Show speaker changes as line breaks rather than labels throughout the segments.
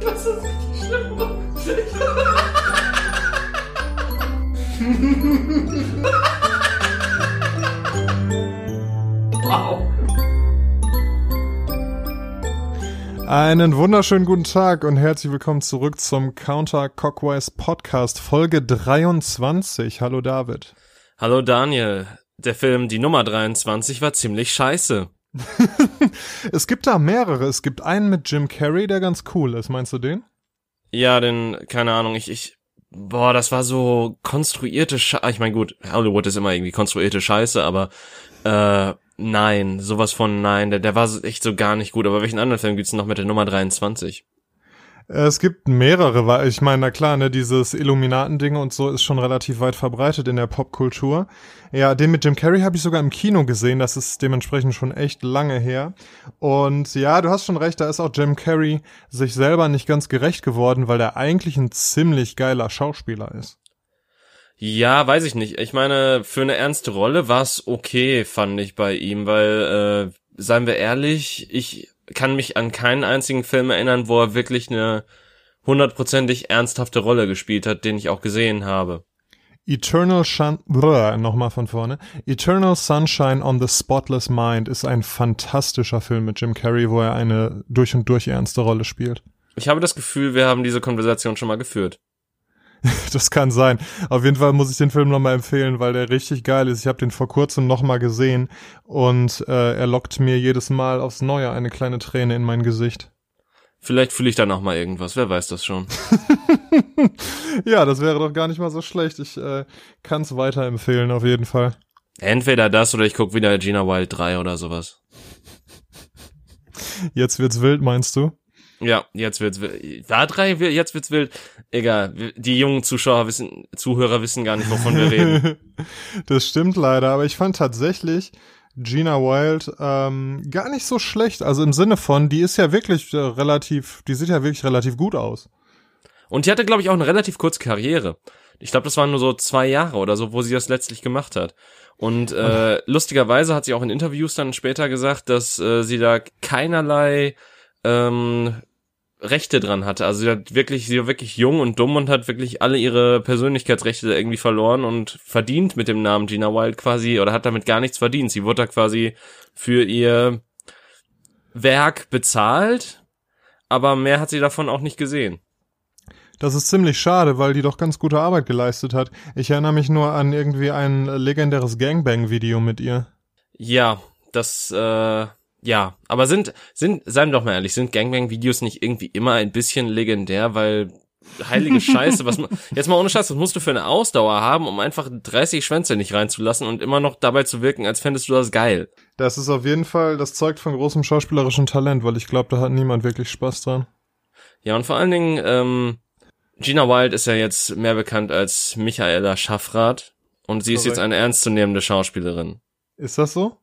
Das ist richtig schlimm. wow.
Einen wunderschönen guten Tag und herzlich willkommen zurück zum Counter Cockwise Podcast Folge 23. Hallo David.
Hallo Daniel. Der Film Die Nummer 23 war ziemlich scheiße.
es gibt da mehrere. Es gibt einen mit Jim Carrey, der ganz cool ist. Meinst du den?
Ja, denn, keine Ahnung, ich, ich, boah, das war so konstruierte Scheiße. Ich meine, gut, Hollywood ist immer irgendwie konstruierte Scheiße, aber, äh, nein, sowas von nein, der, der war echt so gar nicht gut. Aber welchen anderen Film gibt's noch mit der Nummer 23?
Es gibt mehrere, weil ich meine, na klar, ne, dieses Illuminaten-Ding und so ist schon relativ weit verbreitet in der Popkultur. Ja, den mit Jim Carrey habe ich sogar im Kino gesehen, das ist dementsprechend schon echt lange her. Und ja, du hast schon recht, da ist auch Jim Carrey sich selber nicht ganz gerecht geworden, weil er eigentlich ein ziemlich geiler Schauspieler ist.
Ja, weiß ich nicht. Ich meine, für eine ernste Rolle war es okay, fand ich bei ihm, weil, äh, seien wir ehrlich, ich kann mich an keinen einzigen Film erinnern, wo er wirklich eine hundertprozentig ernsthafte Rolle gespielt hat, den ich auch gesehen habe.
Eternal Shun nochmal von vorne. Eternal Sunshine on the Spotless Mind ist ein fantastischer Film mit Jim Carrey, wo er eine durch und durch ernste Rolle spielt.
Ich habe das Gefühl, wir haben diese Konversation schon mal geführt.
das kann sein. Auf jeden Fall muss ich den Film nochmal empfehlen, weil der richtig geil ist. Ich habe den vor kurzem nochmal gesehen und äh, er lockt mir jedes Mal aufs Neue eine kleine Träne in mein Gesicht.
Vielleicht fühle ich da noch mal irgendwas, wer weiß das schon.
ja, das wäre doch gar nicht mal so schlecht. Ich äh, kann es weiterempfehlen, auf jeden Fall.
Entweder das oder ich guck wieder Gina Wild 3 oder sowas.
Jetzt wird's wild, meinst du?
Ja, jetzt wird's wild. Da drei, jetzt wird's wild. Egal, die jungen Zuschauer wissen, Zuhörer wissen gar nicht, wovon wir reden.
das stimmt leider, aber ich fand tatsächlich Gina Wild ähm, gar nicht so schlecht. Also im Sinne von, die ist ja wirklich äh, relativ, die sieht ja wirklich relativ gut aus.
Und die hatte, glaube ich, auch eine relativ kurze Karriere. Ich glaube, das waren nur so zwei Jahre oder so, wo sie das letztlich gemacht hat. Und äh, lustigerweise hat sie auch in Interviews dann später gesagt, dass äh, sie da keinerlei ähm, Rechte dran hatte. Also sie hat wirklich, sie war wirklich jung und dumm und hat wirklich alle ihre Persönlichkeitsrechte irgendwie verloren und verdient mit dem Namen Gina Wild quasi oder hat damit gar nichts verdient. Sie wurde da quasi für ihr Werk bezahlt, aber mehr hat sie davon auch nicht gesehen.
Das ist ziemlich schade, weil die doch ganz gute Arbeit geleistet hat. Ich erinnere mich nur an irgendwie ein legendäres Gangbang-Video mit ihr.
Ja, das äh, ja, aber sind, sind, seien wir doch mal ehrlich, sind Gangbang-Videos nicht irgendwie immer ein bisschen legendär, weil heilige Scheiße, was jetzt mal ohne Scheiß, was musst du für eine Ausdauer haben, um einfach 30 Schwänze nicht reinzulassen und immer noch dabei zu wirken, als fändest du das geil.
Das ist auf jeden Fall, das zeugt von großem schauspielerischen Talent, weil ich glaube, da hat niemand wirklich Spaß dran.
Ja, und vor allen Dingen, ähm, Gina Wild ist ja jetzt mehr bekannt als Michaela Schaffrath und sie ist jetzt eine ernstzunehmende Schauspielerin.
Ist das so?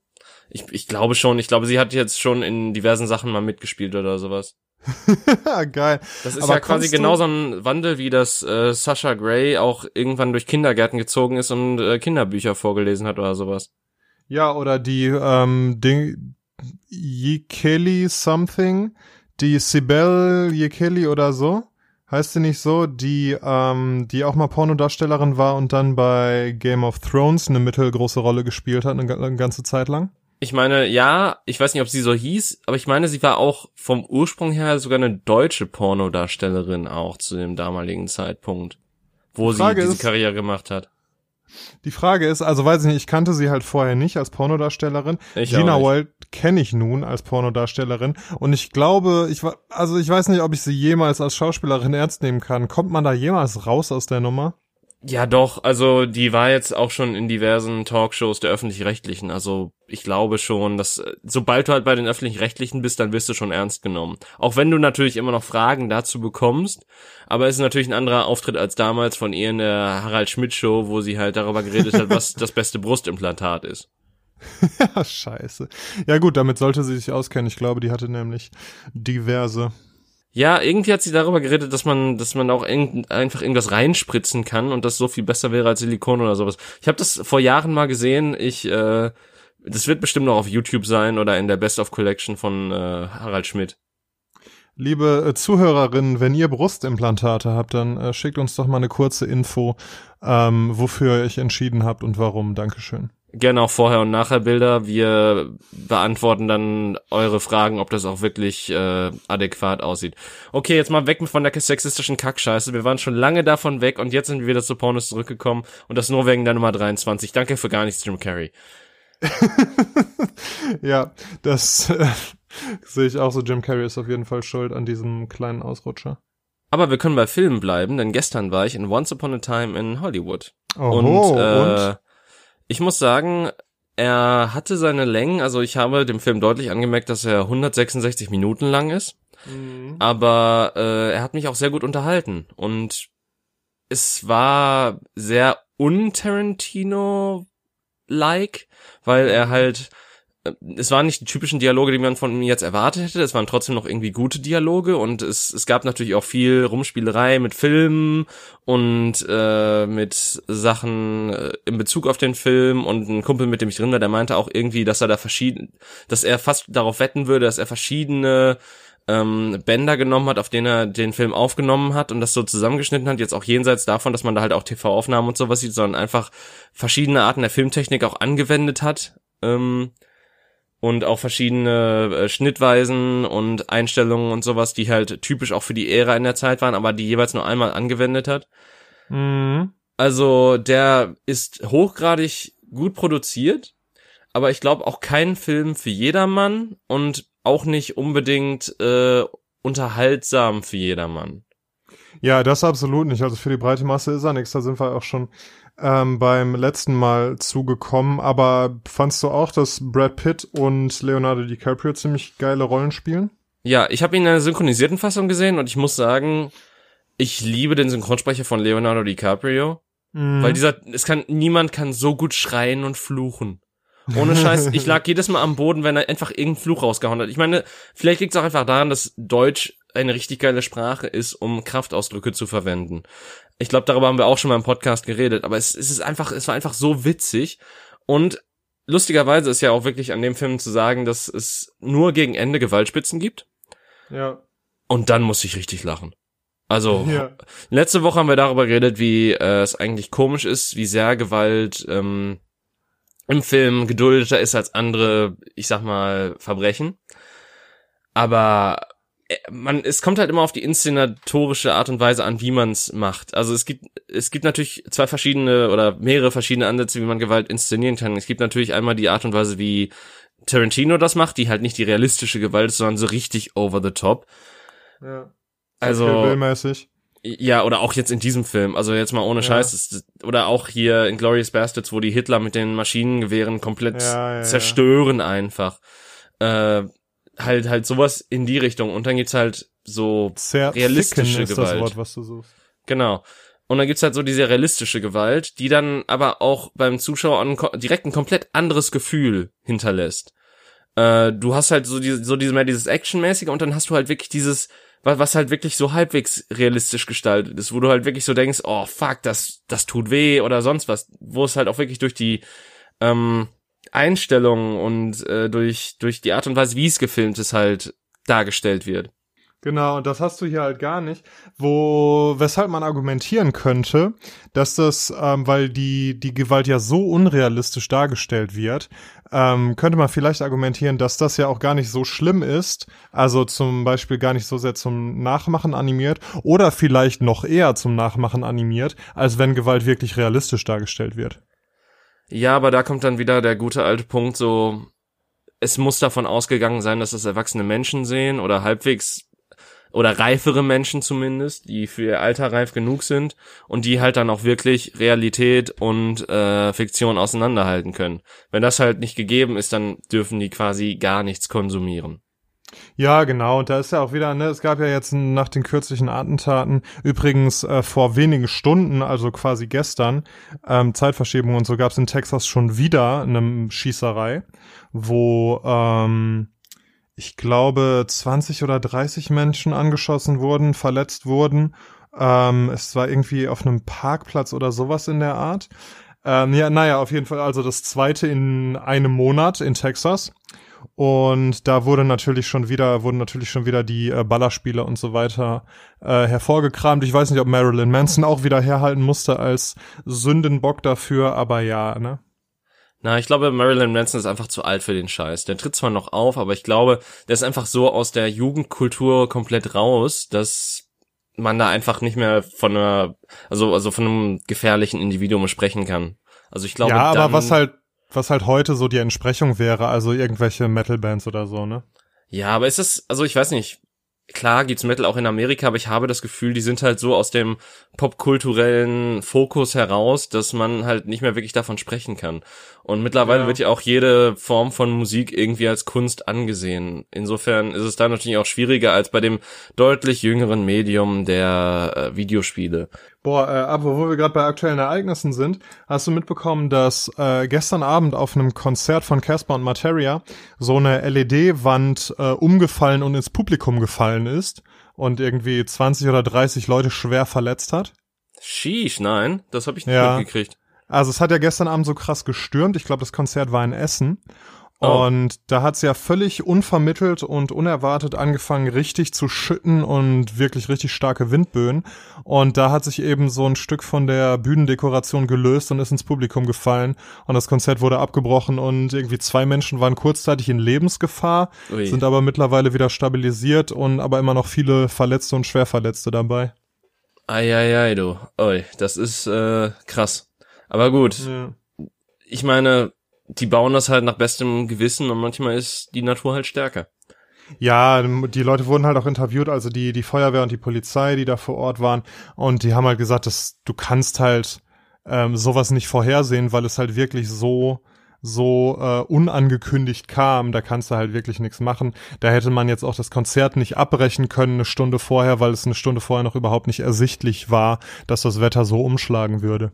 Ich, ich glaube schon. Ich glaube, sie hat jetzt schon in diversen Sachen mal mitgespielt oder sowas.
Geil.
Das ist Aber ja quasi genauso ein Wandel, wie das äh, Sasha Gray auch irgendwann durch Kindergärten gezogen ist und äh, Kinderbücher vorgelesen hat oder sowas.
Ja, oder die ähm, Ding Yekeli something, die Sibel Yekeli oder so. Heißt sie nicht so, die, ähm, die auch mal Pornodarstellerin war und dann bei Game of Thrones eine mittelgroße Rolle gespielt hat, eine, eine ganze Zeit lang?
Ich meine, ja, ich weiß nicht, ob sie so hieß, aber ich meine, sie war auch vom Ursprung her sogar eine deutsche Pornodarstellerin auch zu dem damaligen Zeitpunkt, wo sie diese ist, Karriere gemacht hat.
Die Frage ist, also weiß ich nicht, ich kannte sie halt vorher nicht als Pornodarstellerin. Ich Gina Wild kenne ich nun als Pornodarstellerin und ich glaube, ich war, also ich weiß nicht, ob ich sie jemals als Schauspielerin ernst nehmen kann. Kommt man da jemals raus aus der Nummer?
Ja, doch, also die war jetzt auch schon in diversen Talkshows der öffentlich-rechtlichen. Also ich glaube schon, dass äh, sobald du halt bei den öffentlich-rechtlichen bist, dann wirst du schon ernst genommen. Auch wenn du natürlich immer noch Fragen dazu bekommst, aber es ist natürlich ein anderer Auftritt als damals von ihr in der Harald Schmidt Show, wo sie halt darüber geredet hat, was das beste Brustimplantat ist.
ja, scheiße. Ja gut, damit sollte sie sich auskennen. Ich glaube, die hatte nämlich diverse.
Ja, irgendwie hat sie darüber geredet, dass man, dass man auch irgend, einfach irgendwas reinspritzen kann und das so viel besser wäre als Silikon oder sowas. Ich habe das vor Jahren mal gesehen. Ich, äh, das wird bestimmt noch auf YouTube sein oder in der Best of Collection von äh, Harald Schmidt.
Liebe äh, Zuhörerinnen, wenn ihr Brustimplantate habt, dann äh, schickt uns doch mal eine kurze Info, ähm, wofür ihr euch entschieden habt und warum. Dankeschön.
Gerne auch vorher und nachher Bilder. Wir beantworten dann eure Fragen, ob das auch wirklich äh, adäquat aussieht. Okay, jetzt mal weg von der sexistischen Kackscheiße. Wir waren schon lange davon weg und jetzt sind wir wieder zu Pornos zurückgekommen und das nur wegen der Nummer 23. Danke für gar nichts, Jim Carrey.
ja, das äh, sehe ich auch so. Jim Carrey ist auf jeden Fall schuld an diesem kleinen Ausrutscher.
Aber wir können bei Filmen bleiben, denn gestern war ich in Once Upon a Time in Hollywood.
Oho,
und, äh,
und?
Ich muss sagen, er hatte seine Längen, also ich habe dem Film deutlich angemerkt, dass er 166 Minuten lang ist.
Mhm.
Aber äh, er hat mich auch sehr gut unterhalten. Und es war sehr un-Tarantino-like, weil er halt es waren nicht die typischen Dialoge, die man von ihm jetzt erwartet hätte. Es waren trotzdem noch irgendwie gute Dialoge und es, es gab natürlich auch viel Rumspielerei mit Filmen und äh, mit Sachen äh, in Bezug auf den Film und ein Kumpel, mit dem ich drin war, der meinte auch irgendwie, dass er da verschieden, dass er fast darauf wetten würde, dass er verschiedene ähm, Bänder genommen hat, auf denen er den Film aufgenommen hat und das so zusammengeschnitten hat, jetzt auch jenseits davon, dass man da halt auch TV-Aufnahmen und sowas sieht, sondern einfach verschiedene Arten der Filmtechnik auch angewendet hat. Ähm, und auch verschiedene äh, Schnittweisen und Einstellungen und sowas, die halt typisch auch für die Ära in der Zeit waren, aber die jeweils nur einmal angewendet hat.
Mhm.
Also der ist hochgradig gut produziert, aber ich glaube auch kein Film für jedermann und auch nicht unbedingt äh, unterhaltsam für jedermann.
Ja, das absolut nicht. Also für die breite Masse ist er nichts. Da sind wir auch schon ähm, beim letzten Mal zugekommen. Aber fandst du auch, dass Brad Pitt und Leonardo DiCaprio ziemlich geile Rollen spielen?
Ja, ich habe ihn in einer synchronisierten Fassung gesehen und ich muss sagen, ich liebe den Synchronsprecher von Leonardo DiCaprio,
Mhm.
weil dieser, es kann, niemand kann so gut schreien und fluchen. Ohne Scheiß, ich lag jedes Mal am Boden, wenn er einfach irgendeinen Fluch rausgehauen hat. Ich meine, vielleicht liegt es auch einfach daran, dass Deutsch eine richtig geile Sprache ist, um Kraftausdrücke zu verwenden. Ich glaube, darüber haben wir auch schon mal im Podcast geredet, aber es, es ist einfach, es war einfach so witzig und lustigerweise ist ja auch wirklich an dem Film zu sagen, dass es nur gegen Ende Gewaltspitzen gibt
ja.
und dann muss ich richtig lachen. Also
Ja.
letzte Woche haben wir darüber geredet, wie äh, es eigentlich komisch ist, wie sehr Gewalt ähm, im Film geduldeter ist als andere, ich sag mal, Verbrechen. Aber man, es kommt halt immer auf die inszenatorische Art und Weise an, wie man es macht. Also es gibt, es gibt natürlich zwei verschiedene oder mehrere verschiedene Ansätze, wie man Gewalt inszenieren kann. Es gibt natürlich einmal die Art und Weise, wie Tarantino das macht, die halt nicht die realistische Gewalt ist, sondern so richtig over the top.
ja.
Also-. Ja, oder auch jetzt in diesem Film. Also jetzt mal ohne
Ja.
Scheiß. das- Oder auch hier in Glorious Bastards, wo die Hitler mit den Maschinengewehren komplett
Ja, ja, ja.
zerstören einfach. Äh, halt, halt sowas in die Richtung. Und dann gibt's halt so,
Sehr
Realistische
ist
Gewalt.
das Wort, was du suchst.
genau. Und dann gibt's halt so diese realistische Gewalt, die dann aber auch beim Zuschauer ein, direkt ein komplett anderes Gefühl hinterlässt. Äh, du hast halt so, diese, so diese, mehr dieses Actionmäßige und dann hast du halt wirklich dieses, wa- was halt wirklich so halbwegs realistisch gestaltet ist, wo du halt wirklich so denkst, oh fuck, das, das tut weh oder sonst was, wo es halt auch wirklich durch die ähm, Einstellungen und äh, durch, durch die Art und Weise, wie es gefilmt ist, halt dargestellt wird.
Genau, und das hast du hier halt gar nicht, wo, weshalb man argumentieren könnte, dass das, ähm, weil die, die Gewalt ja so unrealistisch dargestellt wird, ähm, könnte man vielleicht argumentieren, dass das ja auch gar nicht so schlimm ist, also zum Beispiel gar nicht so sehr zum Nachmachen animiert oder vielleicht noch eher zum Nachmachen animiert, als wenn Gewalt wirklich realistisch dargestellt wird.
Ja, aber da kommt dann wieder der gute alte Punkt, so, es muss davon ausgegangen sein, dass es erwachsene Menschen sehen oder halbwegs oder reifere Menschen zumindest, die für ihr Alter reif genug sind und die halt dann auch wirklich Realität und äh, Fiktion auseinanderhalten können. Wenn das halt nicht gegeben ist, dann dürfen die quasi gar nichts konsumieren.
Ja, genau. Und da ist ja auch wieder, ne, es gab ja jetzt nach den kürzlichen Attentaten, übrigens äh, vor wenigen Stunden, also quasi gestern, ähm, Zeitverschiebung und so, gab es in Texas schon wieder eine Schießerei, wo ähm, ich glaube 20 oder 30 Menschen angeschossen wurden, verletzt wurden. Ähm, es war irgendwie auf einem Parkplatz oder sowas in der Art. Ähm, ja, naja, auf jeden Fall also das zweite in einem Monat in Texas. Und da wurde natürlich schon wieder, wurden natürlich schon wieder die äh, Ballerspiele und so weiter äh, hervorgekramt. Ich weiß nicht, ob Marilyn Manson auch wieder herhalten musste als Sündenbock dafür, aber ja, ne?
Na, ich glaube, Marilyn Manson ist einfach zu alt für den Scheiß. Der tritt zwar noch auf, aber ich glaube, der ist einfach so aus der Jugendkultur komplett raus, dass man da einfach nicht mehr von einer, also, also von einem gefährlichen Individuum sprechen kann. Also ich glaube.
Ja, aber was halt, was halt heute so die Entsprechung wäre, also irgendwelche Metal-Bands oder so, ne?
Ja, aber ist das, also ich weiß nicht, klar gibt's Metal auch in Amerika, aber ich habe das Gefühl, die sind halt so aus dem popkulturellen Fokus heraus, dass man halt nicht mehr wirklich davon sprechen kann. Und mittlerweile ja. wird ja auch jede Form von Musik irgendwie als Kunst angesehen. Insofern ist es da natürlich auch schwieriger als bei dem deutlich jüngeren Medium der äh, Videospiele.
Boah, äh, aber wo wir gerade bei aktuellen Ereignissen sind, hast du mitbekommen, dass äh, gestern Abend auf einem Konzert von Casper und Materia so eine LED-Wand äh, umgefallen und ins Publikum gefallen ist und irgendwie 20 oder 30 Leute schwer verletzt hat?
Sheesh, nein, das habe ich nicht ja. mitgekriegt.
Also es hat ja gestern Abend so krass gestürmt. Ich glaube, das Konzert war in Essen. Oh. Und da hat's ja völlig unvermittelt und unerwartet angefangen, richtig zu schütten und wirklich richtig starke Windböen. Und da hat sich eben so ein Stück von der Bühnendekoration gelöst und ist ins Publikum gefallen. Und das Konzert wurde abgebrochen und irgendwie zwei Menschen waren kurzzeitig in Lebensgefahr, Ui. sind aber mittlerweile wieder stabilisiert und aber immer noch viele Verletzte und Schwerverletzte dabei.
Eieiei, du. Oi, das ist äh, krass. Aber gut. Ja. Ich meine, die bauen das halt nach bestem Gewissen und manchmal ist die Natur halt stärker.
Ja, die Leute wurden halt auch interviewt, also die, die Feuerwehr und die Polizei, die da vor Ort waren. Und die haben halt gesagt, dass du kannst halt ähm, sowas nicht vorhersehen, weil es halt wirklich so, so äh, unangekündigt kam. Da kannst du halt wirklich nichts machen. Da hätte man jetzt auch das Konzert nicht abbrechen können eine Stunde vorher, weil es eine Stunde vorher noch überhaupt nicht ersichtlich war, dass das Wetter so umschlagen würde.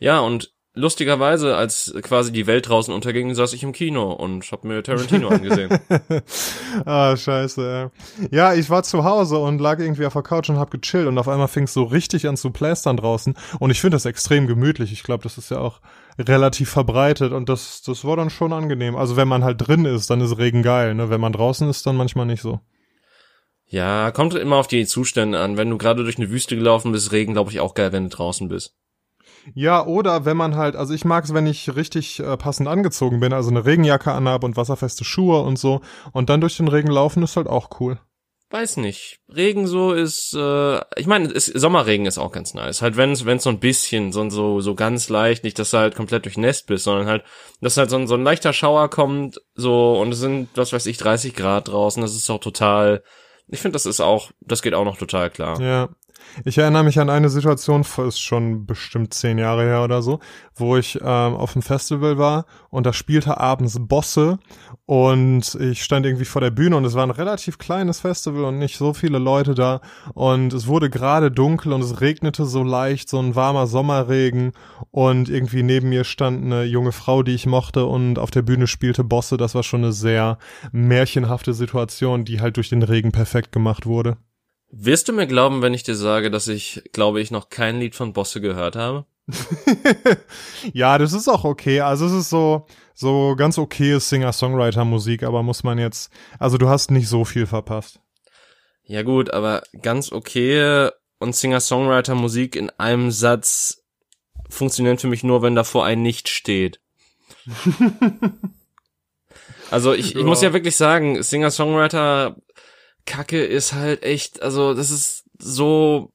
Ja, und lustigerweise, als quasi die Welt draußen unterging, saß ich im Kino und hab mir Tarantino angesehen.
ah, scheiße. Ja, ich war zu Hause und lag irgendwie auf der Couch und hab gechillt und auf einmal fing es so richtig an zu plästern draußen und ich finde das extrem gemütlich. Ich glaube, das ist ja auch relativ verbreitet und das, das war dann schon angenehm. Also wenn man halt drin ist, dann ist Regen geil, ne? Wenn man draußen ist, dann manchmal nicht so.
Ja, kommt immer auf die Zustände an. Wenn du gerade durch eine Wüste gelaufen bist, Regen, glaube ich, auch geil, wenn du draußen bist.
Ja, oder wenn man halt, also ich mag es, wenn ich richtig äh, passend angezogen bin, also eine Regenjacke anhab und wasserfeste Schuhe und so und dann durch den Regen laufen ist halt auch cool.
Weiß nicht. Regen so ist, äh, ich meine, Sommerregen ist auch ganz nice. Halt, wenn es so ein bisschen, so, so, so ganz leicht, nicht, dass du halt komplett durchnässt bist, sondern halt, dass halt so ein, so ein leichter Schauer kommt, so, und es sind, was weiß ich, 30 Grad draußen, das ist auch total, ich finde, das ist auch, das geht auch noch total klar.
Ja. Ich erinnere mich an eine Situation, ist schon bestimmt zehn Jahre her oder so, wo ich ähm, auf einem Festival war und da spielte abends Bosse und ich stand irgendwie vor der Bühne und es war ein relativ kleines Festival und nicht so viele Leute da und es wurde gerade dunkel und es regnete so leicht, so ein warmer Sommerregen und irgendwie neben mir stand eine junge Frau, die ich mochte und auf der Bühne spielte Bosse. Das war schon eine sehr märchenhafte Situation, die halt durch den Regen perfekt gemacht wurde.
Wirst du mir glauben, wenn ich dir sage, dass ich, glaube ich, noch kein Lied von Bosse gehört habe?
ja, das ist auch okay. Also es ist so, so ganz okay Singer-Songwriter-Musik, aber muss man jetzt, also du hast nicht so viel verpasst.
Ja gut, aber ganz okay und Singer-Songwriter-Musik in einem Satz funktionieren für mich nur, wenn davor ein Nicht steht. also ich, ich muss ja wirklich sagen, Singer-Songwriter Kacke ist halt echt, also das ist so,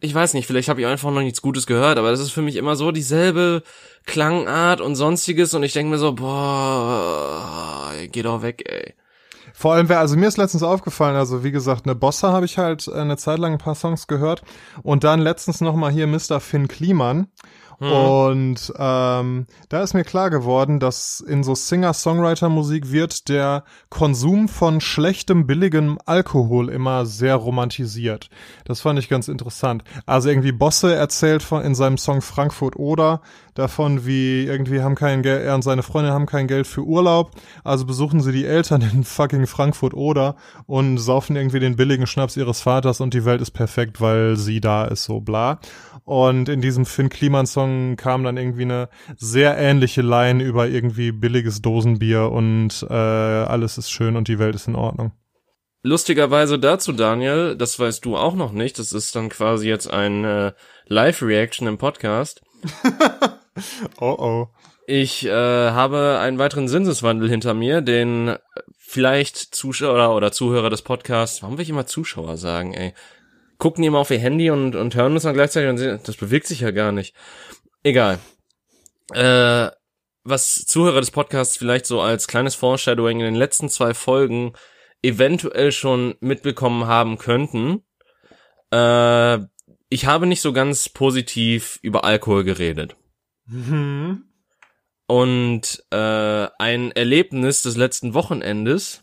ich weiß nicht, vielleicht habe ich einfach noch nichts Gutes gehört, aber das ist für mich immer so dieselbe Klangart und sonstiges und ich denke mir so, boah, geh doch weg, ey.
Vor allem, also mir ist letztens aufgefallen, also wie gesagt, eine Bossa habe ich halt eine Zeit lang ein paar Songs gehört und dann letztens nochmal hier Mr. Finn Kliman Mhm. Und ähm, da ist mir klar geworden, dass in so Singer-Songwriter-Musik wird der Konsum von schlechtem, billigem Alkohol immer sehr romantisiert. Das fand ich ganz interessant. Also irgendwie Bosse erzählt von in seinem Song Frankfurt oder davon, wie irgendwie haben kein Geld, er und seine Freundin haben kein Geld für Urlaub, also besuchen sie die Eltern in fucking Frankfurt oder und saufen irgendwie den billigen Schnaps ihres Vaters und die Welt ist perfekt, weil sie da ist, so bla. Und in diesem Finn Kliman Song kam dann irgendwie eine sehr ähnliche Line über irgendwie billiges Dosenbier und äh, alles ist schön und die Welt ist in Ordnung.
Lustigerweise dazu, Daniel, das weißt du auch noch nicht, das ist dann quasi jetzt ein äh, Live-Reaction im Podcast.
oh oh.
Ich äh, habe einen weiteren Sinseswandel hinter mir, den vielleicht Zuschauer oder Zuhörer des Podcasts, warum will ich immer Zuschauer sagen, ey? Gucken immer auf ihr Handy und, und hören uns dann gleichzeitig und sehen, das bewegt sich ja gar nicht. Egal. Äh, was Zuhörer des Podcasts vielleicht so als kleines Foreshadowing in den letzten zwei Folgen eventuell schon mitbekommen haben könnten. Äh, ich habe nicht so ganz positiv über Alkohol geredet. Mhm. Und äh, ein Erlebnis des letzten Wochenendes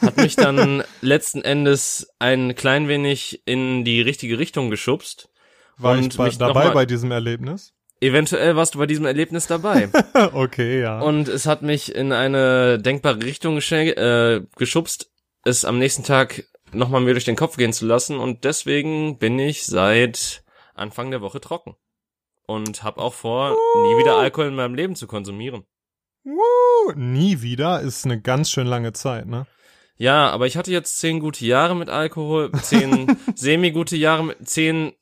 hat mich dann letzten Endes ein klein wenig in die richtige Richtung geschubst.
War und ich bei, dabei bei diesem Erlebnis?
Eventuell warst du bei diesem Erlebnis dabei.
okay, ja.
Und es hat mich in eine denkbare Richtung äh, geschubst, es am nächsten Tag nochmal mir durch den Kopf gehen zu lassen. Und deswegen bin ich seit Anfang der Woche trocken und habe auch vor, uh. nie wieder Alkohol in meinem Leben zu konsumieren.
Uh, nie wieder ist eine ganz schön lange Zeit, ne?
Ja, aber ich hatte jetzt zehn gute Jahre mit Alkohol, zehn semi-gute Jahre zehn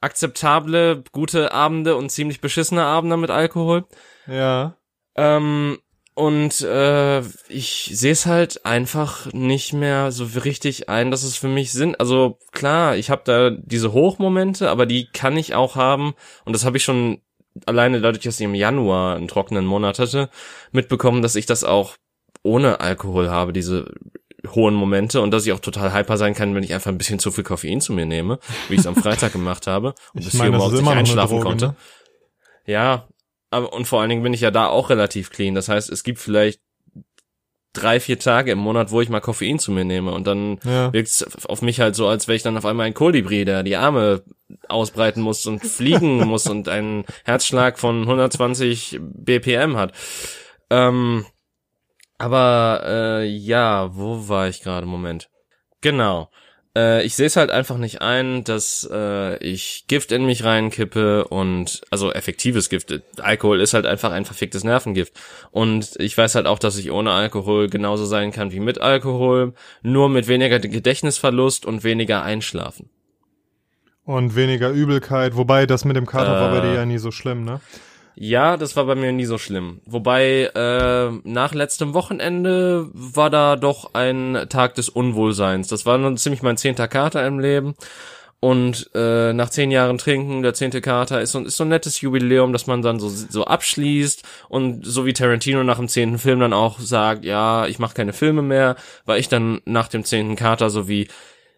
akzeptable, gute Abende und ziemlich beschissene Abende mit Alkohol.
Ja.
Ähm, und äh, ich sehe es halt einfach nicht mehr so richtig ein, dass es für mich Sinn. Also klar, ich habe da diese Hochmomente, aber die kann ich auch haben. Und das habe ich schon alleine dadurch, dass ich im Januar einen trockenen Monat hatte, mitbekommen, dass ich das auch ohne Alkohol habe, diese hohen Momente und dass ich auch total hyper sein kann, wenn ich einfach ein bisschen zu viel Koffein zu mir nehme, wie ich es am Freitag gemacht habe
und ich bis meine, hier morgens einschlafen Droge, konnte. Ne?
Ja, aber und vor allen Dingen bin ich ja da auch relativ clean. Das heißt, es gibt vielleicht drei, vier Tage im Monat, wo ich mal Koffein zu mir nehme und dann ja. wirkt es auf mich halt so, als wäre ich dann auf einmal ein Kolibri, der die Arme ausbreiten muss und fliegen muss und einen Herzschlag von 120 BPM hat. Ähm, aber äh, ja, wo war ich gerade? Moment. Genau. Äh, ich sehe es halt einfach nicht ein, dass äh, ich Gift in mich reinkippe und also effektives Gift. Alkohol ist halt einfach ein verficktes Nervengift. Und ich weiß halt auch, dass ich ohne Alkohol genauso sein kann wie mit Alkohol, nur mit weniger Gedächtnisverlust und weniger Einschlafen.
Und weniger Übelkeit, wobei das mit dem Kater äh, war bei dir äh. ja nie so schlimm, ne?
Ja, das war bei mir nie so schlimm. Wobei äh, nach letztem Wochenende war da doch ein Tag des Unwohlseins. Das war nun ziemlich mein zehnter Kater im Leben. Und äh, nach zehn Jahren Trinken, der zehnte Kater, ist so, ist so ein nettes Jubiläum, dass man dann so, so abschließt und so wie Tarantino nach dem zehnten Film dann auch sagt, ja, ich mache keine Filme mehr, war ich dann nach dem zehnten Kater so wie,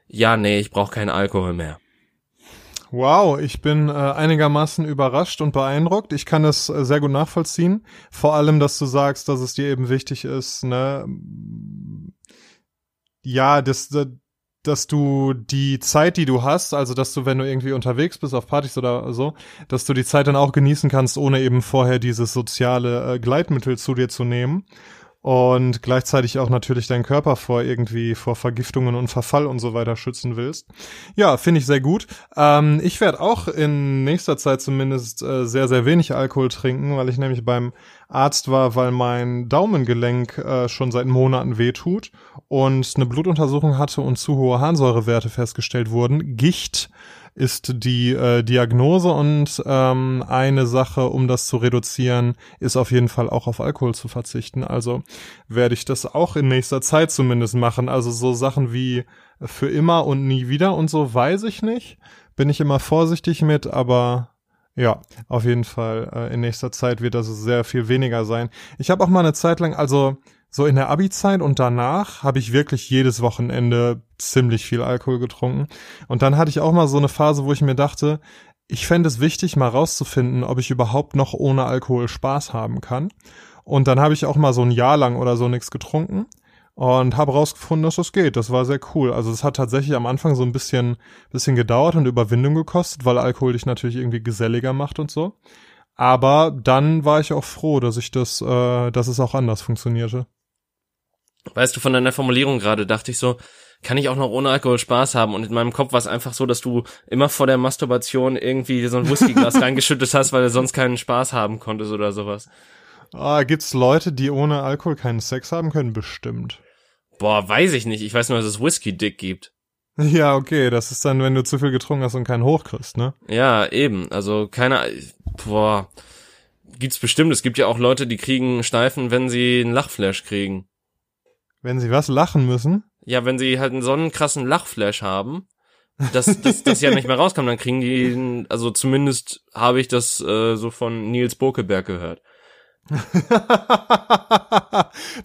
ja, nee, ich brauche keinen Alkohol mehr.
Wow, ich bin äh, einigermaßen überrascht und beeindruckt. Ich kann es äh, sehr gut nachvollziehen. Vor allem, dass du sagst, dass es dir eben wichtig ist, ne, ja, dass, dass du die Zeit, die du hast, also dass du, wenn du irgendwie unterwegs bist auf Partys oder so, dass du die Zeit dann auch genießen kannst, ohne eben vorher dieses soziale äh, Gleitmittel zu dir zu nehmen und gleichzeitig auch natürlich deinen Körper vor irgendwie vor Vergiftungen und Verfall und so weiter schützen willst. Ja, finde ich sehr gut. Ähm, ich werde auch in nächster Zeit zumindest äh, sehr, sehr wenig Alkohol trinken, weil ich nämlich beim Arzt war, weil mein Daumengelenk äh, schon seit Monaten wehtut und eine Blutuntersuchung hatte und zu hohe Harnsäurewerte festgestellt wurden. Gicht ist die äh, Diagnose und ähm, eine Sache, um das zu reduzieren, ist auf jeden Fall auch auf Alkohol zu verzichten. Also werde ich das auch in nächster Zeit zumindest machen. Also so Sachen wie für immer und nie wieder und so weiß ich nicht. Bin ich immer vorsichtig mit, aber ja, auf jeden Fall äh, in nächster Zeit wird das sehr viel weniger sein. Ich habe auch mal eine Zeit lang, also so in der Abi-Zeit und danach habe ich wirklich jedes Wochenende ziemlich viel Alkohol getrunken. Und dann hatte ich auch mal so eine Phase, wo ich mir dachte, ich fände es wichtig, mal rauszufinden, ob ich überhaupt noch ohne Alkohol Spaß haben kann. Und dann habe ich auch mal so ein Jahr lang oder so nichts getrunken und habe rausgefunden, dass das geht. Das war sehr cool. Also es hat tatsächlich am Anfang so ein bisschen, bisschen gedauert und Überwindung gekostet, weil Alkohol dich natürlich irgendwie geselliger macht und so. Aber dann war ich auch froh, dass ich das, äh, dass es auch anders funktionierte.
Weißt du, von deiner Formulierung gerade dachte ich so, kann ich auch noch ohne Alkohol Spaß haben. Und in meinem Kopf war es einfach so, dass du immer vor der Masturbation irgendwie so ein Whiskyglas reingeschüttet hast, weil du sonst keinen Spaß haben konntest oder sowas.
Ah, gibt's Leute, die ohne Alkohol keinen Sex haben können? Bestimmt.
Boah, weiß ich nicht. Ich weiß nur, dass es Whisky-Dick gibt.
Ja, okay, das ist dann, wenn du zu viel getrunken hast und keinen hochkriegst, ne?
Ja, eben. Also keine, boah, gibt's bestimmt. Es gibt ja auch Leute, die kriegen Steifen, wenn sie einen Lachflash kriegen.
Wenn sie was lachen müssen?
Ja, wenn sie halt einen so einen krassen Lachflash haben, dass das, das ja nicht mehr rauskommt, dann kriegen die, also zumindest habe ich das äh, so von Nils Bokeberg gehört.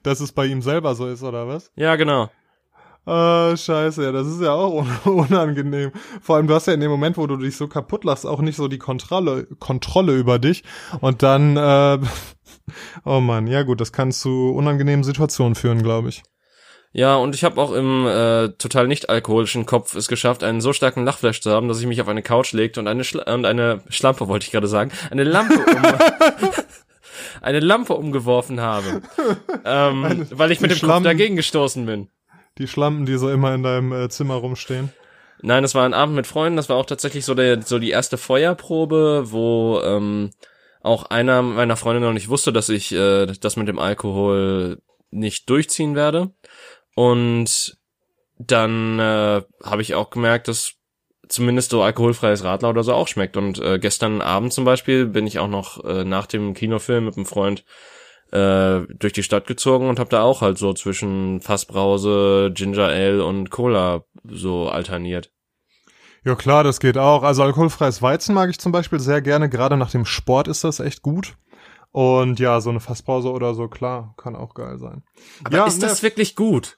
Dass es bei ihm selber so ist, oder was?
Ja, genau.
Ah, scheiße, ja, das ist ja auch un unangenehm. Vor allem, du hast ja in dem Moment, wo du dich so kaputt lachst, auch nicht so die Kontrolle, Kontrolle über dich. Und dann, äh, oh man, ja gut, das kann zu unangenehmen Situationen führen, glaube ich.
Ja, und ich habe auch im äh, total nicht alkoholischen Kopf es geschafft, einen so starken Lachflash zu haben, dass ich mich auf eine Couch legte und eine Schla und eine Schlampe wollte ich gerade sagen, eine Lampe um eine Lampe umgeworfen habe, ähm, eine, weil ich mit dem Schlampen, Kopf dagegen gestoßen bin.
Die Schlampen, die so immer in deinem äh, Zimmer rumstehen.
Nein, das war ein Abend mit Freunden. Das war auch tatsächlich so der so die erste Feuerprobe, wo ähm, auch einer meiner Freunde noch nicht wusste, dass ich äh, das mit dem Alkohol nicht durchziehen werde. Und dann äh, habe ich auch gemerkt, dass zumindest so alkoholfreies Radler oder so auch schmeckt. Und äh, gestern Abend zum Beispiel bin ich auch noch äh, nach dem Kinofilm mit einem Freund äh, durch die Stadt gezogen und habe da auch halt so zwischen Fassbrause, Ginger Ale und Cola so alterniert.
Ja klar, das geht auch. Also alkoholfreies Weizen mag ich zum Beispiel sehr gerne. Gerade nach dem Sport ist das echt gut. Und ja, so eine Fassbrause oder so, klar, kann auch geil sein.
Aber
ja,
ist das ne, wirklich gut?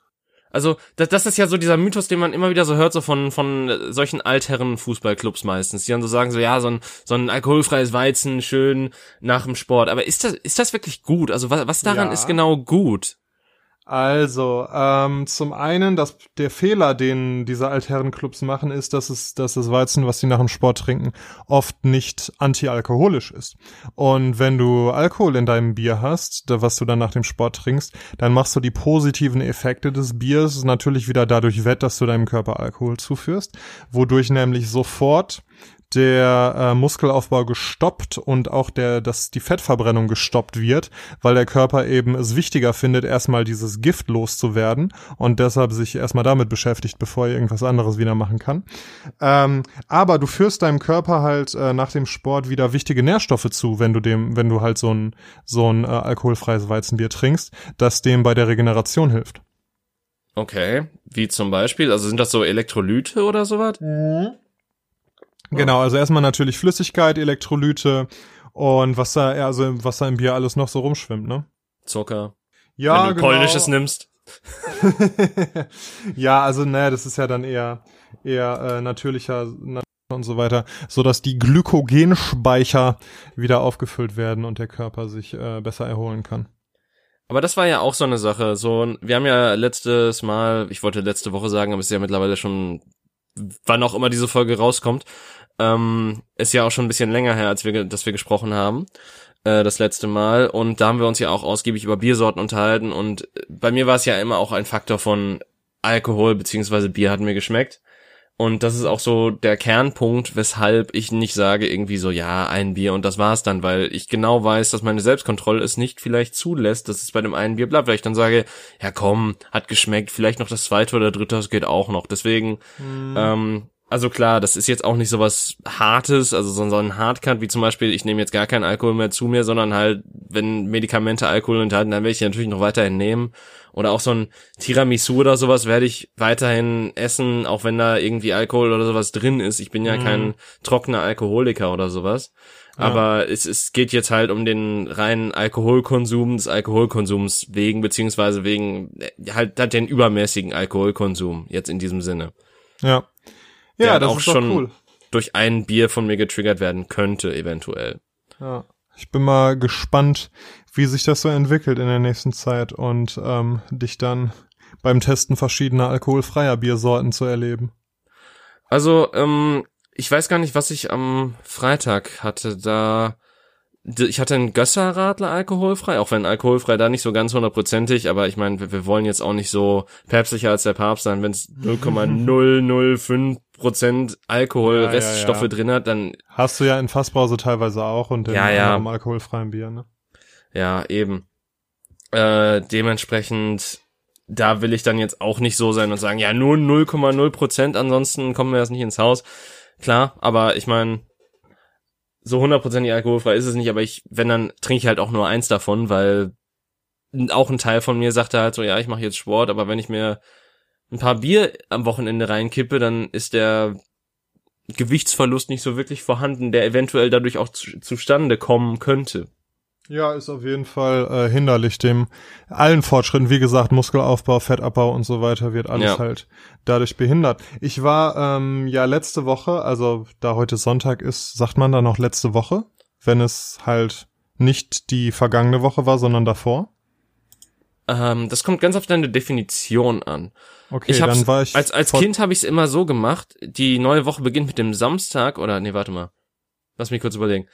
Also, das, das ist ja so dieser Mythos, den man immer wieder so hört, so von, von solchen altherren Fußballclubs meistens, die dann so sagen, so, ja, so ein, so ein alkoholfreies Weizen, schön nach dem Sport. Aber ist das, ist das wirklich gut? Also, was, was daran ja. ist genau gut?
Also, ähm, zum einen, dass der Fehler, den diese Altherrenclubs machen, ist, dass es, dass das Weizen, was sie nach dem Sport trinken, oft nicht antialkoholisch ist. Und wenn du Alkohol in deinem Bier hast, was du dann nach dem Sport trinkst, dann machst du die positiven Effekte des Biers natürlich wieder dadurch wett, dass du deinem Körper Alkohol zuführst, wodurch nämlich sofort der äh, Muskelaufbau gestoppt und auch der, dass die Fettverbrennung gestoppt wird, weil der Körper eben es wichtiger findet, erstmal dieses Gift loszuwerden und deshalb sich erstmal damit beschäftigt, bevor er irgendwas anderes wieder machen kann. Ähm, aber du führst deinem Körper halt äh, nach dem Sport wieder wichtige Nährstoffe zu, wenn du dem, wenn du halt so ein so ein äh, alkoholfreies Weizenbier trinkst, das dem bei der Regeneration hilft.
Okay, wie zum Beispiel, also sind das so Elektrolyte oder sowas? Mhm.
Genau, also erstmal natürlich Flüssigkeit, Elektrolyte und was da, also was da im Bier alles noch so rumschwimmt, ne?
Zucker.
Ja,
Wenn du genau. polnisches nimmst.
ja, also naja, das ist ja dann eher eher äh, natürlicher und so weiter, so dass die Glykogenspeicher wieder aufgefüllt werden und der Körper sich äh, besser erholen kann.
Aber das war ja auch so eine Sache. So, wir haben ja letztes Mal, ich wollte letzte Woche sagen, aber es ist ja mittlerweile schon, wann auch immer diese Folge rauskommt, ähm, ist ja auch schon ein bisschen länger her, als wir, dass wir gesprochen haben, äh, das letzte Mal. Und da haben wir uns ja auch ausgiebig über Biersorten unterhalten. Und äh, bei mir war es ja immer auch ein Faktor von Alkohol beziehungsweise Bier hat mir geschmeckt. Und das ist auch so der Kernpunkt, weshalb ich nicht sage irgendwie so, ja, ein Bier und das war's dann, weil ich genau weiß, dass meine Selbstkontrolle es nicht vielleicht zulässt, dass es bei dem einen Bier bleibt, weil ich dann sage, ja komm, hat geschmeckt, vielleicht noch das zweite oder dritte, das geht auch noch. Deswegen, mhm. ähm, also klar, das ist jetzt auch nicht so was Hartes, also so, so ein Hardcut, wie zum Beispiel, ich nehme jetzt gar keinen Alkohol mehr zu mir, sondern halt, wenn Medikamente Alkohol enthalten, dann werde ich natürlich noch weiterhin nehmen. Oder auch so ein Tiramisu oder sowas werde ich weiterhin essen, auch wenn da irgendwie Alkohol oder sowas drin ist. Ich bin ja mhm. kein trockener Alkoholiker oder sowas. Ja. Aber es, es geht jetzt halt um den reinen Alkoholkonsum des Alkoholkonsums wegen, beziehungsweise wegen äh, halt, halt den übermäßigen Alkoholkonsum jetzt in diesem Sinne.
Ja. Ja, das auch ist schon cool.
durch ein Bier von mir getriggert werden könnte, eventuell.
Ja. Ich bin mal gespannt, wie sich das so entwickelt in der nächsten Zeit und ähm, dich dann beim Testen verschiedener alkoholfreier Biersorten zu erleben.
Also, ähm, ich weiß gar nicht, was ich am Freitag hatte. Da ich hatte einen Gösser-Radler alkoholfrei, auch wenn alkoholfrei da nicht so ganz hundertprozentig, aber ich meine, wir, wir, wollen jetzt auch nicht so päpstlicher als der Papst sein, wenn es 0,005 Prozent Alkohol, ja, Reststoffe ja, ja. drin hat, dann
hast du ja in Fassbrause teilweise auch und in
ja, ja.
alkoholfreien Bier, ne?
Ja, eben. Äh, dementsprechend, da will ich dann jetzt auch nicht so sein und sagen, ja, nur 0,0 Prozent, ansonsten kommen wir erst nicht ins Haus. Klar, aber ich meine, so hundertprozentig alkoholfrei ist es nicht, aber ich, wenn dann trinke ich halt auch nur eins davon, weil auch ein Teil von mir sagte halt so, ja, ich mache jetzt Sport, aber wenn ich mir ein paar Bier am Wochenende reinkippe, dann ist der Gewichtsverlust nicht so wirklich vorhanden, der eventuell dadurch auch zu, zustande kommen könnte.
Ja, ist auf jeden Fall äh, hinderlich dem allen Fortschritten. Wie gesagt, Muskelaufbau, Fettabbau und so weiter wird alles ja. halt dadurch behindert. Ich war ähm, ja letzte Woche, also da heute Sonntag ist, sagt man da noch letzte Woche, wenn es halt nicht die vergangene Woche war, sondern davor?
Ähm, das kommt ganz auf deine Definition an.
Okay, ich dann war ich
als als Kind habe ich es immer so gemacht. Die neue Woche beginnt mit dem Samstag oder nee, warte mal. Lass mich kurz überlegen.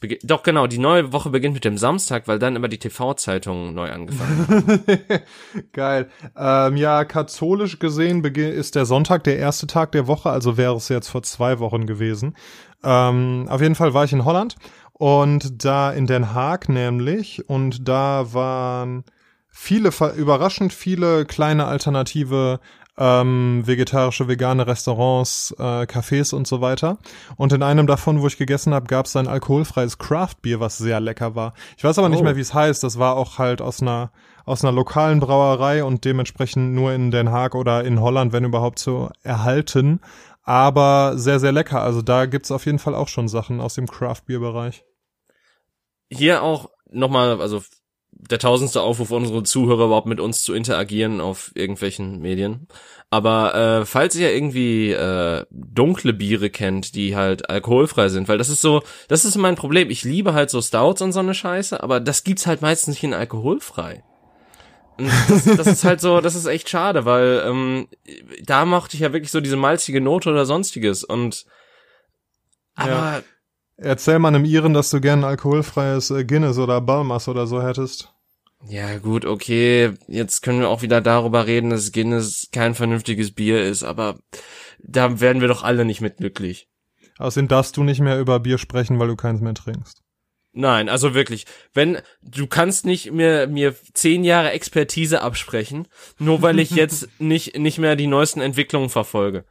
Bege Doch genau, die neue Woche beginnt mit dem Samstag, weil dann immer die TV-Zeitungen neu angefangen haben.
Geil. Ähm, ja, katholisch gesehen ist der Sonntag der erste Tag der Woche, also wäre es jetzt vor zwei Wochen gewesen. Ähm, auf jeden Fall war ich in Holland und da in Den Haag nämlich und da waren viele, überraschend viele kleine alternative ähm, vegetarische, vegane Restaurants, äh, Cafés und so weiter. Und in einem davon, wo ich gegessen habe, gab es ein alkoholfreies Craftbier, was sehr lecker war. Ich weiß aber oh. nicht mehr, wie es heißt. Das war auch halt aus einer aus einer lokalen Brauerei und dementsprechend nur in Den Haag oder in Holland, wenn überhaupt, zu erhalten. Aber sehr, sehr lecker. Also da gibt's auf jeden Fall auch schon Sachen aus dem Craft-Bier-Bereich.
Hier auch nochmal, also der tausendste Aufruf unsere Zuhörer überhaupt mit uns zu interagieren auf irgendwelchen Medien. Aber äh, falls ihr irgendwie äh, dunkle Biere kennt, die halt alkoholfrei sind, weil das ist so, das ist mein Problem. Ich liebe halt so Stouts und so eine Scheiße, aber das gibt's halt meistens nicht in alkoholfrei. Das, das ist halt so, das ist echt schade, weil ähm, da mochte ich ja wirklich so diese malzige Note oder sonstiges und aber ja.
Erzähl mal einem Iren, dass du gern alkoholfreies äh, Guinness oder Balmas oder so hättest.
Ja, gut, okay. Jetzt können wir auch wieder darüber reden, dass Guinness kein vernünftiges Bier ist, aber da werden wir doch alle nicht mit glücklich.
Außerdem darfst du nicht mehr über Bier sprechen, weil du keins mehr trinkst.
Nein, also wirklich, wenn du kannst nicht mir mir zehn Jahre Expertise absprechen, nur weil ich jetzt nicht nicht mehr die neuesten Entwicklungen verfolge.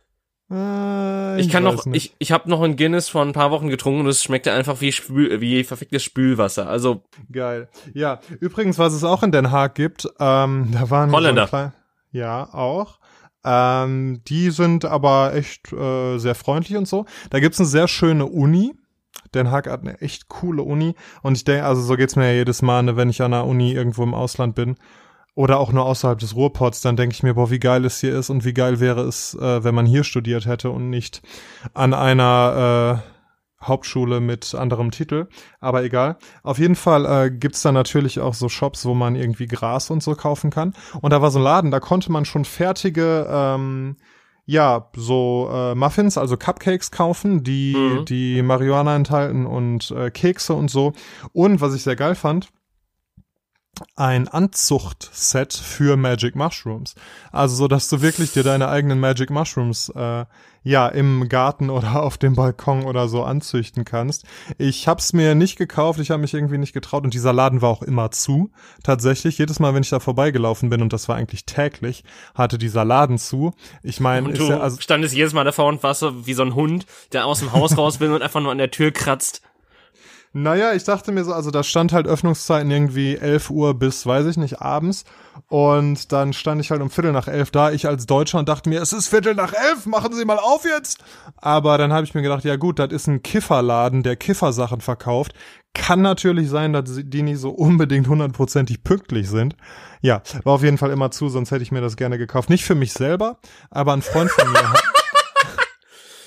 Äh, ich, ich kann noch, nicht. ich, ich habe noch ein Guinness vor ein paar Wochen getrunken und es schmeckte einfach wie Spül, wie verficktes Spülwasser. Also
geil. Ja, übrigens, was es auch in Den Haag gibt, ähm, da waren
Holländer. So
ja, auch. Ähm, die sind aber echt äh, sehr freundlich und so. Da gibt's eine sehr schöne Uni. Den Haag hat eine echt coole Uni. Und ich denke, also so geht's mir ja jedes Mal, ne, wenn ich an einer Uni irgendwo im Ausland bin oder auch nur außerhalb des Ruhrpots, dann denke ich mir, boah, wie geil es hier ist und wie geil wäre es, äh, wenn man hier studiert hätte und nicht an einer äh, Hauptschule mit anderem Titel. Aber egal. Auf jeden Fall äh, gibt's da natürlich auch so Shops, wo man irgendwie Gras und so kaufen kann. Und da war so ein Laden, da konnte man schon fertige ähm, ja, so äh, Muffins, also Cupcakes kaufen, die mhm. die Marihuana enthalten und äh, Kekse und so. Und was ich sehr geil fand, ein Anzuchtset für Magic Mushrooms. Also so, dass du wirklich dir deine eigenen Magic Mushrooms äh, ja im Garten oder auf dem Balkon oder so anzüchten kannst. Ich hab's mir nicht gekauft, ich habe mich irgendwie nicht getraut und dieser Laden war auch immer zu. Tatsächlich jedes Mal, wenn ich da vorbeigelaufen bin und das war eigentlich täglich, hatte dieser Laden zu. Ich meine,
du ja, also standest jedes Mal davor und warst so wie so ein Hund, der aus dem Haus raus will und einfach nur an der Tür kratzt.
Naja, ich dachte mir so, also da stand halt Öffnungszeiten irgendwie 11 Uhr bis, weiß ich nicht, abends. Und dann stand ich halt um Viertel nach elf da, ich als Deutscher und dachte mir, es ist Viertel nach elf, machen Sie mal auf jetzt. Aber dann habe ich mir gedacht, ja gut, das ist ein Kifferladen, der Kiffersachen verkauft. Kann natürlich sein, dass die nicht so unbedingt hundertprozentig pünktlich sind. Ja, war auf jeden Fall immer zu, sonst hätte ich mir das gerne gekauft. Nicht für mich selber, aber ein Freund von mir.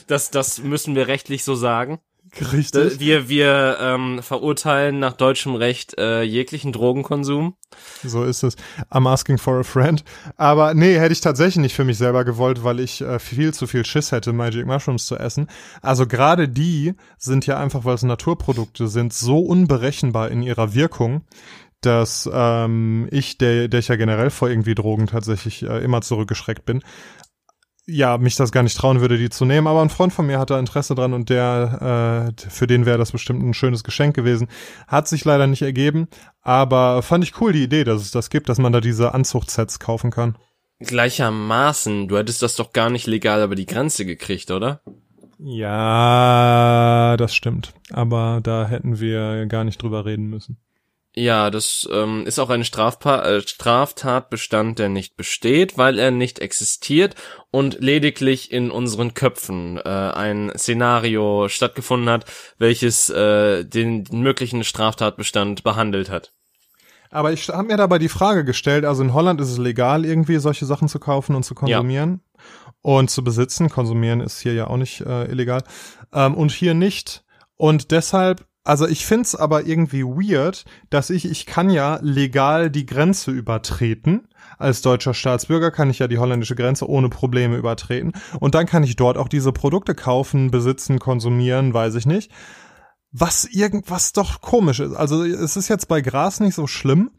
Das, das müssen wir rechtlich so sagen.
Richtig.
Wir, wir ähm, verurteilen nach deutschem Recht äh, jeglichen Drogenkonsum.
So ist es. I'm asking for a friend. Aber nee, hätte ich tatsächlich nicht für mich selber gewollt, weil ich äh, viel zu viel Schiss hätte, Magic Mushrooms zu essen. Also gerade die sind ja einfach, weil es Naturprodukte sind, so unberechenbar in ihrer Wirkung, dass ähm, ich, der, der ich ja generell vor irgendwie Drogen tatsächlich äh, immer zurückgeschreckt bin, ja, mich das gar nicht trauen würde, die zu nehmen. Aber ein Freund von mir hat da Interesse dran und der, äh, für den wäre das bestimmt ein schönes Geschenk gewesen. Hat sich leider nicht ergeben, aber fand ich cool die Idee, dass es das gibt, dass man da diese Anzuchtsets kaufen kann.
Gleichermaßen, du hättest das doch gar nicht legal über die Grenze gekriegt, oder?
Ja, das stimmt. Aber da hätten wir gar nicht drüber reden müssen.
Ja, das ähm, ist auch ein Strafpa äh, Straftatbestand, der nicht besteht, weil er nicht existiert und lediglich in unseren Köpfen äh, ein Szenario stattgefunden hat, welches äh, den möglichen Straftatbestand behandelt hat.
Aber ich habe mir dabei die Frage gestellt, also in Holland ist es legal, irgendwie solche Sachen zu kaufen und zu konsumieren ja. und zu besitzen. Konsumieren ist hier ja auch nicht äh, illegal. Ähm, und hier nicht. Und deshalb also ich find's aber irgendwie weird, dass ich, ich kann ja legal die Grenze übertreten. Als deutscher Staatsbürger kann ich ja die holländische Grenze ohne Probleme übertreten. Und dann kann ich dort auch diese Produkte kaufen, besitzen, konsumieren, weiß ich nicht. Was irgendwas doch komisch ist. Also es ist jetzt bei Gras nicht so schlimm.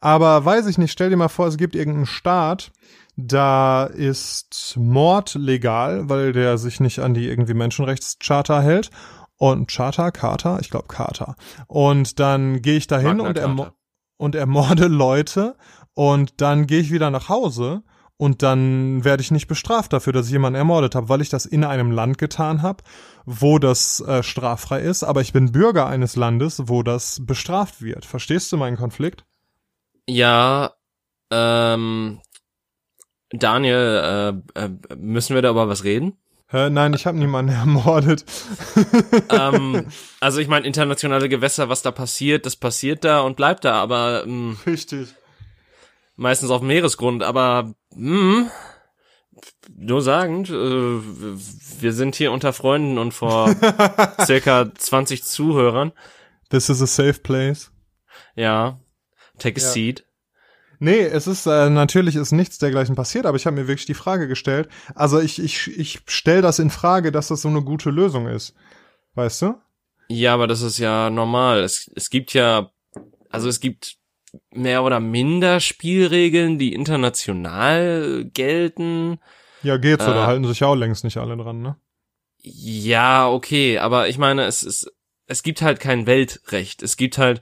Aber weiß ich nicht, stell dir mal vor, es gibt irgendeinen Staat, da ist Mord legal, weil der sich nicht an die irgendwie Menschenrechtscharta hält und Charter, Carter, ich glaube Carter. Und dann gehe ich dahin und, ermo und ermorde Leute und dann gehe ich wieder nach Hause und dann werde ich nicht bestraft dafür, dass ich jemanden ermordet habe, weil ich das in einem Land getan habe, wo das äh, straffrei ist, aber ich bin Bürger eines Landes, wo das bestraft wird. Verstehst du meinen Konflikt?
Ja, ähm, Daniel, äh, äh, müssen wir da über was reden?
Nein, ich habe niemanden ermordet.
ähm, also ich meine, internationale Gewässer, was da passiert, das passiert da und bleibt da, aber ähm,
richtig.
Meistens auf Meeresgrund, aber mh, hm, nur sagend, äh, wir sind hier unter Freunden und vor circa 20 Zuhörern.
This is a safe place.
Ja. Take a ja. seat.
Nee, es ist äh, natürlich ist nichts dergleichen passiert, aber ich habe mir wirklich die Frage gestellt. Also ich ich ich stell das in Frage, dass das so eine gute Lösung ist. Weißt du?
Ja, aber das ist ja normal. Es es gibt ja also es gibt mehr oder minder Spielregeln, die international gelten.
Ja, geht's, äh, oder halten sich ja auch längst nicht alle dran, ne?
Ja, okay, aber ich meine, es, es, es gibt halt kein Weltrecht. Es gibt halt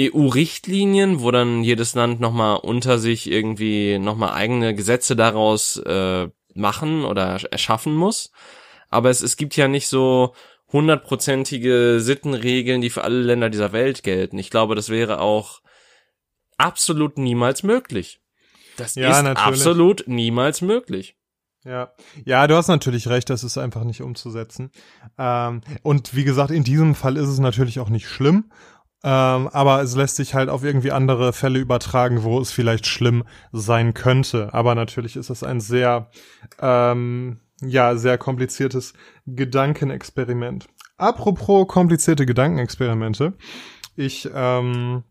EU-Richtlinien, wo dann jedes Land nochmal unter sich irgendwie nochmal eigene Gesetze daraus äh, machen oder erschaffen muss. Aber es, es gibt ja nicht so hundertprozentige Sittenregeln, die für alle Länder dieser Welt gelten. Ich glaube, das wäre auch absolut niemals möglich. Das ja, ist natürlich. absolut niemals möglich.
Ja, ja, du hast natürlich recht, das ist einfach nicht umzusetzen. Ähm, und wie gesagt, in diesem Fall ist es natürlich auch nicht schlimm. Ähm, aber es lässt sich halt auf irgendwie andere Fälle übertragen, wo es vielleicht schlimm sein könnte. Aber natürlich ist es ein sehr, ähm, ja, sehr kompliziertes Gedankenexperiment. Apropos komplizierte Gedankenexperimente. Ich ähm,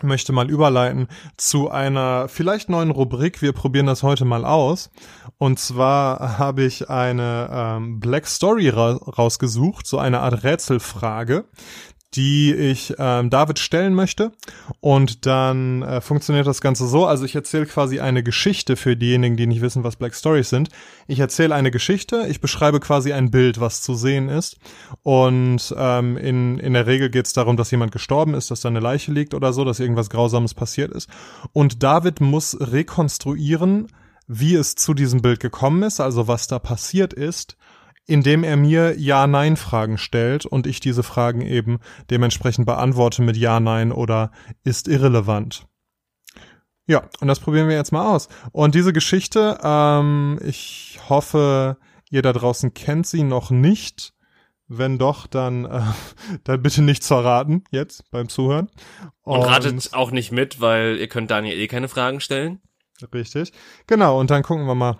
möchte mal überleiten zu einer vielleicht neuen Rubrik. Wir probieren das heute mal aus. Und zwar habe ich eine ähm, Black Story ra rausgesucht, so eine Art Rätselfrage, die ich ähm, David stellen möchte. Und dann äh, funktioniert das Ganze so. Also ich erzähle quasi eine Geschichte für diejenigen, die nicht wissen, was Black Stories sind. Ich erzähle eine Geschichte, ich beschreibe quasi ein Bild, was zu sehen ist. Und ähm, in, in der Regel geht es darum, dass jemand gestorben ist, dass da eine Leiche liegt oder so, dass irgendwas Grausames passiert ist. Und David muss rekonstruieren, wie es zu diesem Bild gekommen ist, also was da passiert ist indem er mir Ja-Nein-Fragen stellt und ich diese Fragen eben dementsprechend beantworte mit Ja, Nein oder ist irrelevant. Ja, und das probieren wir jetzt mal aus. Und diese Geschichte, ähm, ich hoffe, ihr da draußen kennt sie noch nicht. Wenn doch, dann, äh, dann bitte nicht verraten jetzt beim Zuhören.
Und, und ratet auch nicht mit, weil ihr könnt Daniel eh keine Fragen stellen.
Richtig. Genau, und dann gucken wir mal,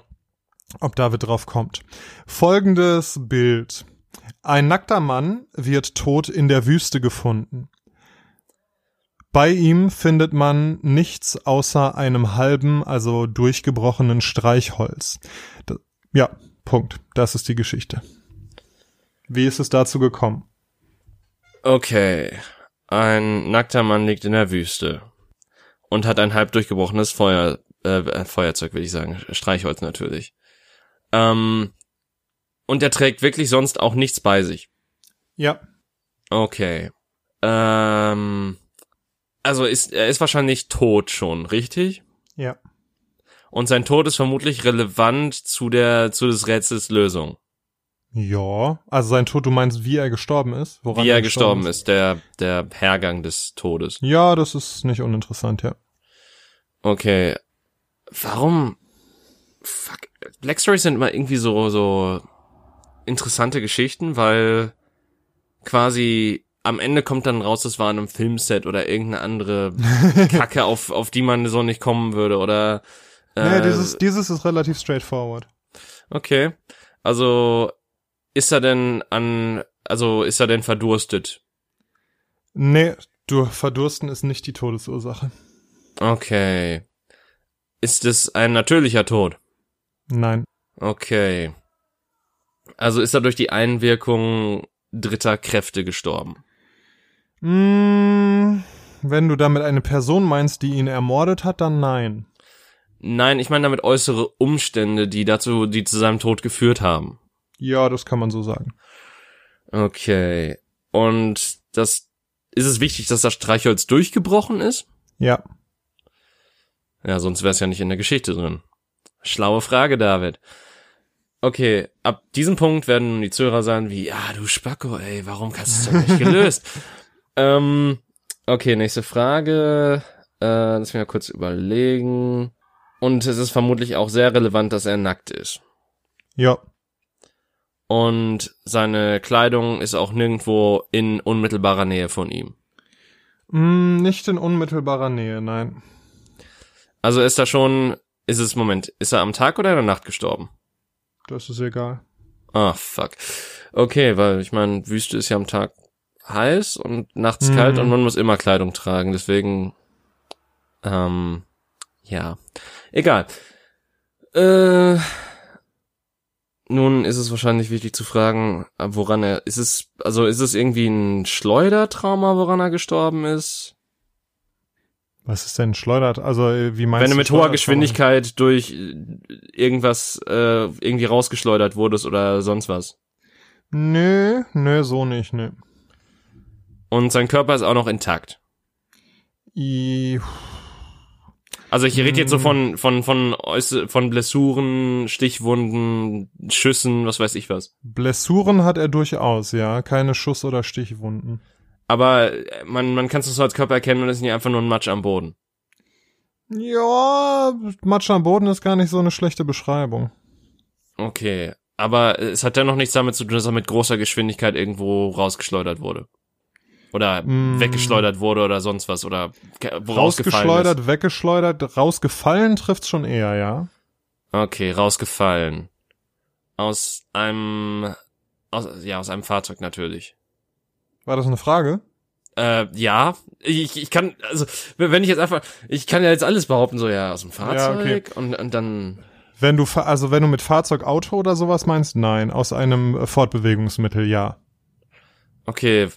ob David drauf kommt. Folgendes Bild. Ein nackter Mann wird tot in der Wüste gefunden. Bei ihm findet man nichts außer einem halben, also durchgebrochenen Streichholz. Da, ja, Punkt. Das ist die Geschichte. Wie ist es dazu gekommen?
Okay. Ein nackter Mann liegt in der Wüste und hat ein halb durchgebrochenes Feuer, äh, Feuerzeug, will ich sagen. Streichholz natürlich. Ähm, und er trägt wirklich sonst auch nichts bei sich.
Ja.
Okay. Ähm, also ist er ist wahrscheinlich tot schon, richtig?
Ja.
Und sein Tod ist vermutlich relevant zu der zu des Rätsels Lösung.
Ja, also sein Tod, du meinst, wie er gestorben ist?
Woran wie er gestorben ist, ist, der der Hergang des Todes.
Ja, das ist nicht uninteressant, ja.
Okay. Warum fuck Black Stories sind immer irgendwie so so interessante Geschichten, weil quasi am Ende kommt dann raus, das war in einem Filmset oder irgendeine andere Kacke, auf, auf die man so nicht kommen würde oder.
Äh, nee, dieses, dieses ist relativ straightforward.
Okay. Also ist er denn an, also ist er denn verdurstet?
Nee, du, verdursten ist nicht die Todesursache.
Okay. Ist es ein natürlicher Tod?
Nein.
Okay. Also ist er durch die Einwirkung dritter Kräfte gestorben?
Mm, wenn du damit eine Person meinst, die ihn ermordet hat, dann nein.
Nein, ich meine damit äußere Umstände, die dazu, die zu seinem Tod geführt haben.
Ja, das kann man so sagen.
Okay. Und das, ist es wichtig, dass das Streichholz durchgebrochen ist?
Ja.
Ja, sonst wäre es ja nicht in der Geschichte drin. Schlaue Frage, David. Okay, ab diesem Punkt werden die Zuhörer sagen wie, ja, du Spacko, ey, warum hast du es doch nicht gelöst? ähm, okay, nächste Frage. Äh, lass mich mal kurz überlegen. Und es ist vermutlich auch sehr relevant, dass er nackt ist.
Ja.
Und seine Kleidung ist auch nirgendwo in unmittelbarer Nähe von ihm.
Mm, nicht in unmittelbarer Nähe, nein.
Also ist er schon, ist es, Moment, ist er am Tag oder in der Nacht gestorben?
Das ist egal.
Ah, fuck. Okay, weil ich meine, Wüste ist ja am Tag heiß und nachts mhm. kalt und man muss immer Kleidung tragen, deswegen, ähm, ja. Egal. Äh, nun ist es wahrscheinlich wichtig zu fragen, woran er, ist es, also ist es irgendwie ein Schleudertrauma, woran er gestorben ist?
Was ist denn schleudert? Also äh, wie meinst
Wenn du mit hoher Geschwindigkeit durch äh, irgendwas äh, irgendwie rausgeschleudert wurdest oder sonst was?
Nö, nö, so nicht, nö.
Und sein Körper ist auch noch intakt.
I
also ich rede jetzt so von von von von Blessuren, Stichwunden, Schüssen, was weiß ich was.
Blessuren hat er durchaus, ja, keine Schuss- oder Stichwunden
aber äh, man, man kann es so als Körper erkennen und es ist nicht einfach nur ein Matsch am Boden.
Ja, Matsch am Boden ist gar nicht so eine schlechte Beschreibung.
Okay, aber es hat ja noch nichts damit zu tun, dass er mit großer Geschwindigkeit irgendwo rausgeschleudert wurde. Oder mm. weggeschleudert wurde oder sonst was oder
rausgeschleudert, ist. weggeschleudert, rausgefallen trifft's schon eher, ja.
Okay, rausgefallen. Aus einem aus, ja, aus einem Fahrzeug natürlich.
War das eine Frage?
Äh, ja, ich, ich kann, also, wenn ich jetzt einfach, ich kann ja jetzt alles behaupten, so, ja, aus dem Fahrzeug ja, okay. und, und dann.
Wenn du, also wenn du mit Fahrzeug, Auto oder sowas meinst, nein, aus einem Fortbewegungsmittel, ja.
Okay,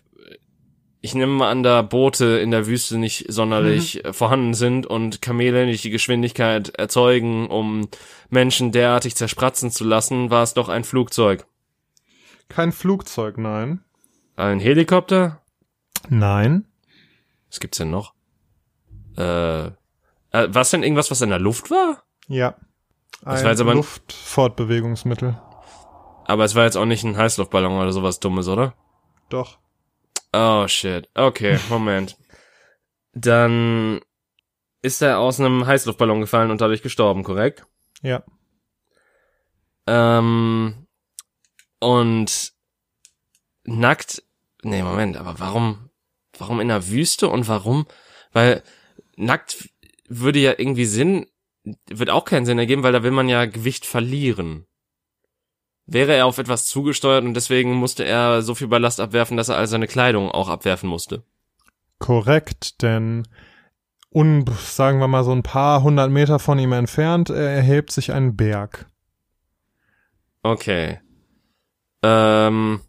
ich nehme mal an, da Boote in der Wüste nicht sonderlich mhm. vorhanden sind und Kamele nicht die Geschwindigkeit erzeugen, um Menschen derartig zerspratzen zu lassen, war es doch ein Flugzeug.
Kein Flugzeug, nein.
Ein Helikopter?
Nein.
Was gibt's denn noch? Äh, äh was denn irgendwas, was in der Luft war?
Ja.
Ein war jetzt aber
Luftfortbewegungsmittel.
Aber es war jetzt auch nicht ein Heißluftballon oder sowas Dummes, oder?
Doch.
Oh shit. Okay, Moment. Dann ist er aus einem Heißluftballon gefallen und dadurch gestorben, korrekt?
Ja.
Ähm, und nackt Nee, Moment, aber warum, warum in der Wüste und warum? Weil nackt würde ja irgendwie Sinn, wird auch keinen Sinn ergeben, weil da will man ja Gewicht verlieren. wäre er auf etwas zugesteuert und deswegen musste er so viel Ballast abwerfen, dass er all seine Kleidung auch abwerfen musste.
Korrekt, denn un, sagen wir mal so ein paar hundert Meter von ihm entfernt erhebt sich ein Berg.
Okay. Ähm,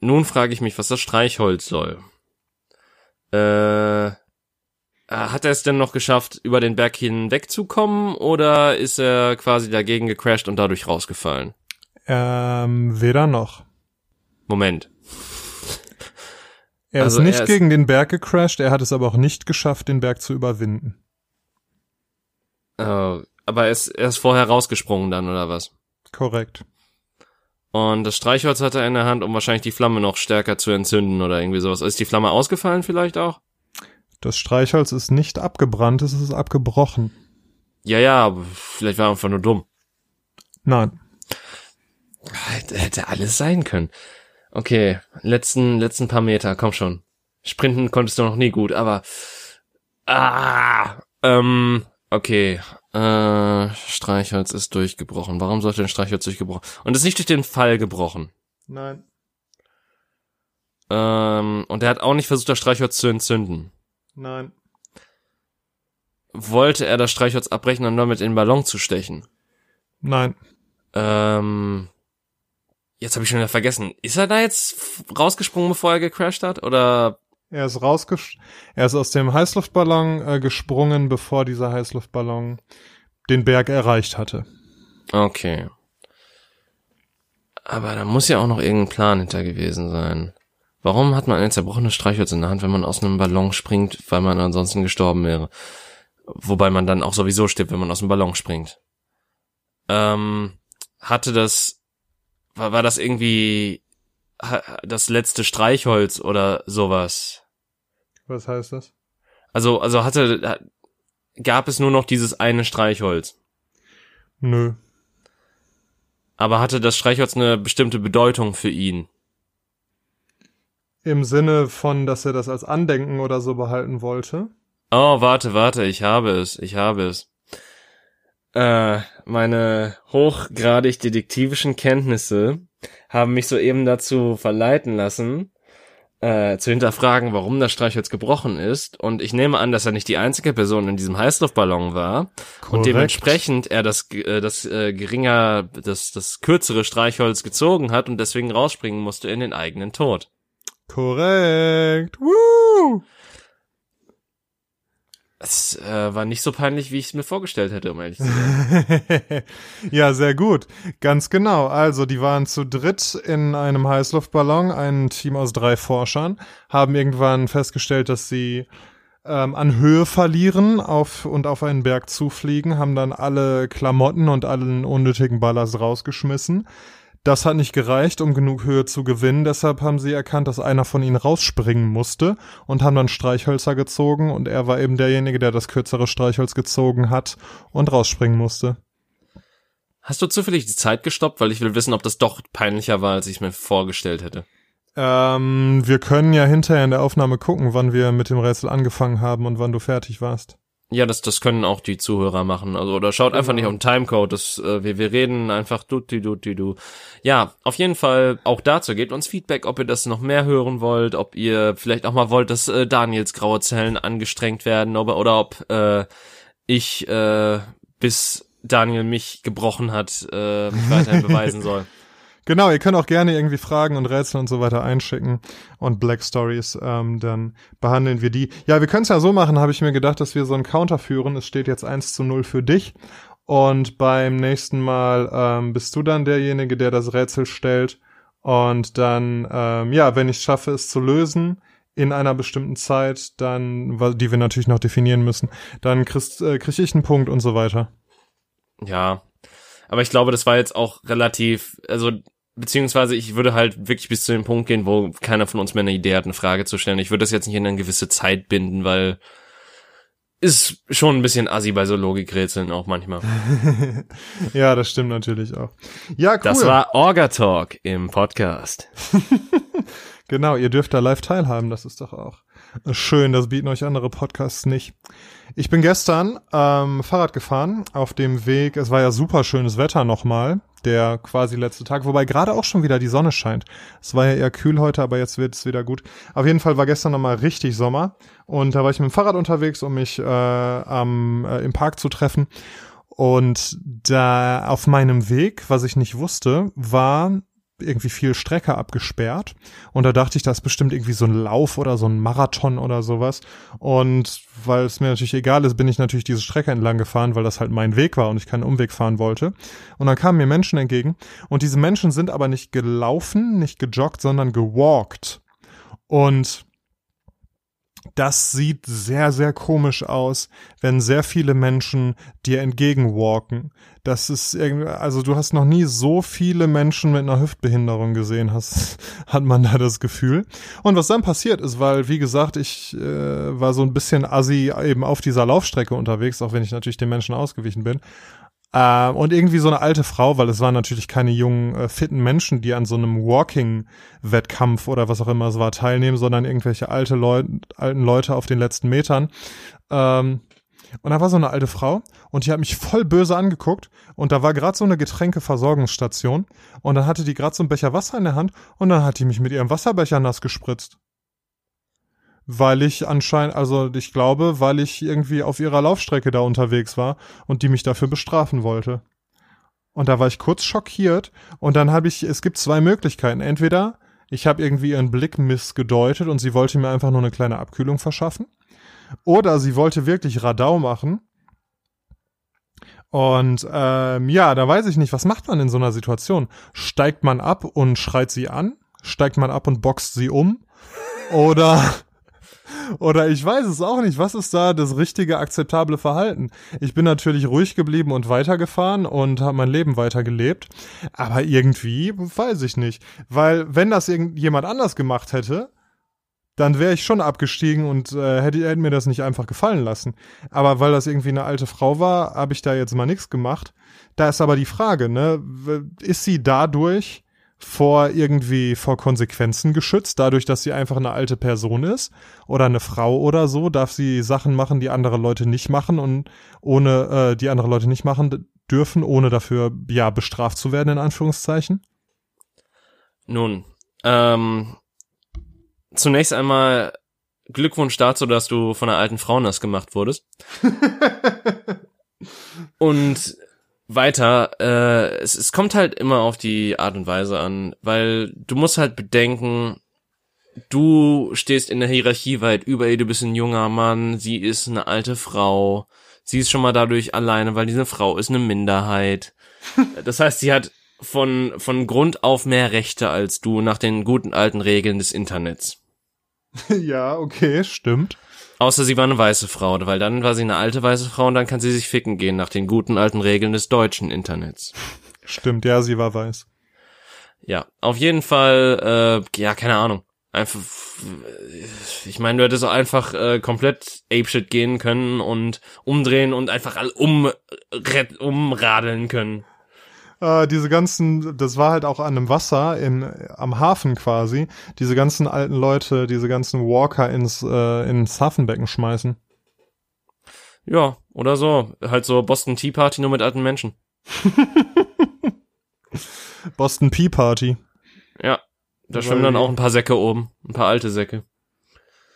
nun frage ich mich, was das Streichholz soll. Äh, hat er es denn noch geschafft, über den Berg hinwegzukommen oder ist er quasi dagegen gecrashed und dadurch rausgefallen?
Ähm, weder noch.
Moment.
Er also ist nicht er ist gegen den Berg gecrashed, er hat es aber auch nicht geschafft, den Berg zu überwinden.
Oh, aber er ist, er ist vorher rausgesprungen dann, oder was?
Korrekt.
Und das Streichholz hat er in der Hand, um wahrscheinlich die Flamme noch stärker zu entzünden oder irgendwie sowas. Ist die Flamme ausgefallen vielleicht auch?
Das Streichholz ist nicht abgebrannt, es ist abgebrochen.
Ja, ja, vielleicht war er einfach nur dumm.
Nein.
Hätte alles sein können. Okay, letzten, letzten paar Meter, komm schon. Sprinten konntest du noch nie gut, aber, ah, ähm, okay, äh, Streichholz ist durchgebrochen. Warum sollte ein Streichholz durchgebrochen? Und ist nicht durch den Fall gebrochen.
Nein.
Ähm, und er hat auch nicht versucht, das Streichholz zu entzünden.
Nein.
Wollte er das Streichholz abbrechen und damit in den Ballon zu stechen?
Nein.
Ähm, jetzt habe ich schon wieder vergessen. Ist er da jetzt rausgesprungen, bevor er gecrashed hat? Oder?
Er ist rausges er ist aus dem Heißluftballon äh, gesprungen, bevor dieser Heißluftballon den Berg erreicht hatte.
Okay. Aber da muss ja auch noch irgendein Plan hinter gewesen sein. Warum hat man ein zerbrochenes Streichholz in der Hand, wenn man aus einem Ballon springt, weil man ansonsten gestorben wäre? Wobei man dann auch sowieso stirbt, wenn man aus dem Ballon springt. Ähm, hatte das, war, war das irgendwie das letzte Streichholz oder sowas?
Was heißt das?
Also, also hatte, gab es nur noch dieses eine Streichholz?
Nö.
Aber hatte das Streichholz eine bestimmte Bedeutung für ihn?
Im Sinne von, dass er das als Andenken oder so behalten wollte?
Oh, warte, warte, ich habe es, ich habe es. Äh, meine hochgradig detektivischen Kenntnisse haben mich soeben dazu verleiten lassen, äh, zu hinterfragen, warum das Streichholz gebrochen ist. Und ich nehme an, dass er nicht die einzige Person in diesem Heißluftballon war. Korrekt. Und dementsprechend er das, äh, das äh, geringer, das, das kürzere Streichholz gezogen hat und deswegen rausspringen musste in den eigenen Tod.
Korrekt. Woo!
Es äh, war nicht so peinlich, wie ich es mir vorgestellt hätte, um ehrlich zu sein.
ja, sehr gut. Ganz genau. Also, die waren zu dritt in einem Heißluftballon, ein Team aus drei Forschern, haben irgendwann festgestellt, dass sie ähm, an Höhe verlieren auf, und auf einen Berg zufliegen, haben dann alle Klamotten und allen unnötigen Ballast rausgeschmissen das hat nicht gereicht, um genug Höhe zu gewinnen, deshalb haben sie erkannt, dass einer von ihnen rausspringen musste und haben dann Streichhölzer gezogen und er war eben derjenige, der das kürzere Streichholz gezogen hat und rausspringen musste.
Hast du zufällig die Zeit gestoppt, weil ich will wissen, ob das doch peinlicher war, als ich mir vorgestellt hätte?
Ähm, wir können ja hinterher in der Aufnahme gucken, wann wir mit dem Rätsel angefangen haben und wann du fertig warst.
Ja, das, das können auch die Zuhörer machen. Also, oder schaut genau. einfach nicht auf den Timecode. Das, äh, wir, wir reden einfach du, du, du. Ja, auf jeden Fall auch dazu. Gebt uns Feedback, ob ihr das noch mehr hören wollt, ob ihr vielleicht auch mal wollt, dass äh, Daniels graue Zellen angestrengt werden, ob, oder ob äh, ich äh, bis Daniel mich gebrochen hat, äh, mich weiterhin beweisen soll.
Genau, ihr könnt auch gerne irgendwie Fragen und Rätsel und so weiter einschicken und Black Stories, ähm, dann behandeln wir die. Ja, wir können es ja so machen, habe ich mir gedacht, dass wir so einen Counter führen. Es steht jetzt 1 zu 0 für dich. Und beim nächsten Mal ähm, bist du dann derjenige, der das Rätsel stellt. Und dann, ähm, ja, wenn ich schaffe, es zu lösen in einer bestimmten Zeit, dann, die wir natürlich noch definieren müssen, dann kriegst, äh, krieg ich einen Punkt und so weiter.
Ja, aber ich glaube, das war jetzt auch relativ, also beziehungsweise ich würde halt wirklich bis zu dem Punkt gehen, wo keiner von uns mehr eine Idee hat, eine Frage zu stellen. Ich würde das jetzt nicht in eine gewisse Zeit binden, weil ist schon ein bisschen assi bei so Logikrätseln auch manchmal.
ja, das stimmt natürlich auch. Ja, cool.
Das war Orga Talk im Podcast.
genau, ihr dürft da live teilhaben, das ist doch auch schön, das bieten euch andere Podcasts nicht. Ich bin gestern ähm, Fahrrad gefahren auf dem Weg, es war ja super schönes Wetter nochmal, der quasi letzte Tag, wobei gerade auch schon wieder die Sonne scheint. Es war ja eher kühl heute, aber jetzt wird es wieder gut. Auf jeden Fall war gestern nochmal richtig Sommer und da war ich mit dem Fahrrad unterwegs, um mich äh, am, äh, im Park zu treffen. Und da auf meinem Weg, was ich nicht wusste, war irgendwie viel Strecke abgesperrt. Und da dachte ich, das ist bestimmt irgendwie so ein Lauf oder so ein Marathon oder sowas. Und weil es mir natürlich egal ist, bin ich natürlich diese Strecke entlang gefahren, weil das halt mein Weg war und ich keinen Umweg fahren wollte. Und dann kamen mir Menschen entgegen. Und diese Menschen sind aber nicht gelaufen, nicht gejoggt, sondern gewalkt. Und das sieht sehr, sehr komisch aus, wenn sehr viele Menschen dir entgegenwalken. Das ist irgendwie, also du hast noch nie so viele Menschen mit einer Hüftbehinderung gesehen, hast, hat man da das Gefühl. Und was dann passiert ist, weil, wie gesagt, ich äh, war so ein bisschen assi eben auf dieser Laufstrecke unterwegs, auch wenn ich natürlich den Menschen ausgewichen bin. Äh, und irgendwie so eine alte Frau, weil es waren natürlich keine jungen, äh, fitten Menschen, die an so einem Walking-Wettkampf oder was auch immer es war teilnehmen, sondern irgendwelche alte Leute, alten Leute auf den letzten Metern. Ähm, und da war so eine alte Frau und die hat mich voll böse angeguckt und da war gerade so eine Getränkeversorgungsstation und dann hatte die gerade so einen Becher Wasser in der Hand und dann hat die mich mit ihrem Wasserbecher nass gespritzt weil ich anscheinend, also ich glaube, weil ich irgendwie auf ihrer Laufstrecke da unterwegs war und die mich dafür bestrafen wollte. Und da war ich kurz schockiert und dann habe ich, es gibt zwei Möglichkeiten. Entweder ich habe irgendwie ihren Blick missgedeutet und sie wollte mir einfach nur eine kleine Abkühlung verschaffen. Oder sie wollte wirklich Radau machen. Und ähm, ja, da weiß ich nicht, was macht man in so einer Situation? Steigt man ab und schreit sie an? Steigt man ab und boxt sie um? Oder oder ich weiß es auch nicht. Was ist da das richtige, akzeptable Verhalten? Ich bin natürlich ruhig geblieben und weitergefahren und habe mein Leben weitergelebt. Aber irgendwie weiß ich nicht. Weil wenn das irgendjemand anders gemacht hätte, dann wäre ich schon abgestiegen und äh, hätte, hätte mir das nicht einfach gefallen lassen. Aber weil das irgendwie eine alte Frau war, habe ich da jetzt mal nichts gemacht. Da ist aber die Frage, ne? Ist sie dadurch vor irgendwie vor Konsequenzen geschützt, dadurch, dass sie einfach eine alte Person ist oder eine Frau oder so, darf sie Sachen machen, die andere Leute nicht machen und ohne äh, die andere Leute nicht machen dürfen, ohne dafür ja bestraft zu werden in Anführungszeichen.
Nun, ähm, zunächst einmal Glückwunsch dazu, dass du von einer alten Frau nass gemacht wurdest. und weiter, äh, es, es kommt halt immer auf die Art und Weise an, weil du musst halt bedenken, du stehst in der Hierarchie weit über ihr, du bist ein junger Mann, sie ist eine alte Frau, sie ist schon mal dadurch alleine, weil diese Frau ist eine Minderheit. Das heißt, sie hat von, von Grund auf mehr Rechte als du nach den guten alten Regeln des Internets.
Ja, okay, stimmt.
Außer sie war eine weiße Frau, weil dann war sie eine alte weiße Frau und dann kann sie sich ficken gehen nach den guten alten Regeln des deutschen Internets.
Stimmt, ja, sie war weiß.
Ja, auf jeden Fall, äh, ja, keine Ahnung. Einfach, ich meine, du hättest auch einfach äh, komplett Apeshit gehen können und umdrehen und einfach all um, umradeln können
äh, diese ganzen, das war halt auch an einem Wasser in, am Hafen quasi, diese ganzen alten Leute, diese ganzen Walker ins, äh, ins Hafenbecken schmeißen.
Ja, oder so. Halt so Boston Tea Party nur mit alten Menschen.
Boston Pea Party.
Ja, da schwimmen dann auch ein paar Säcke oben. Ein paar alte Säcke.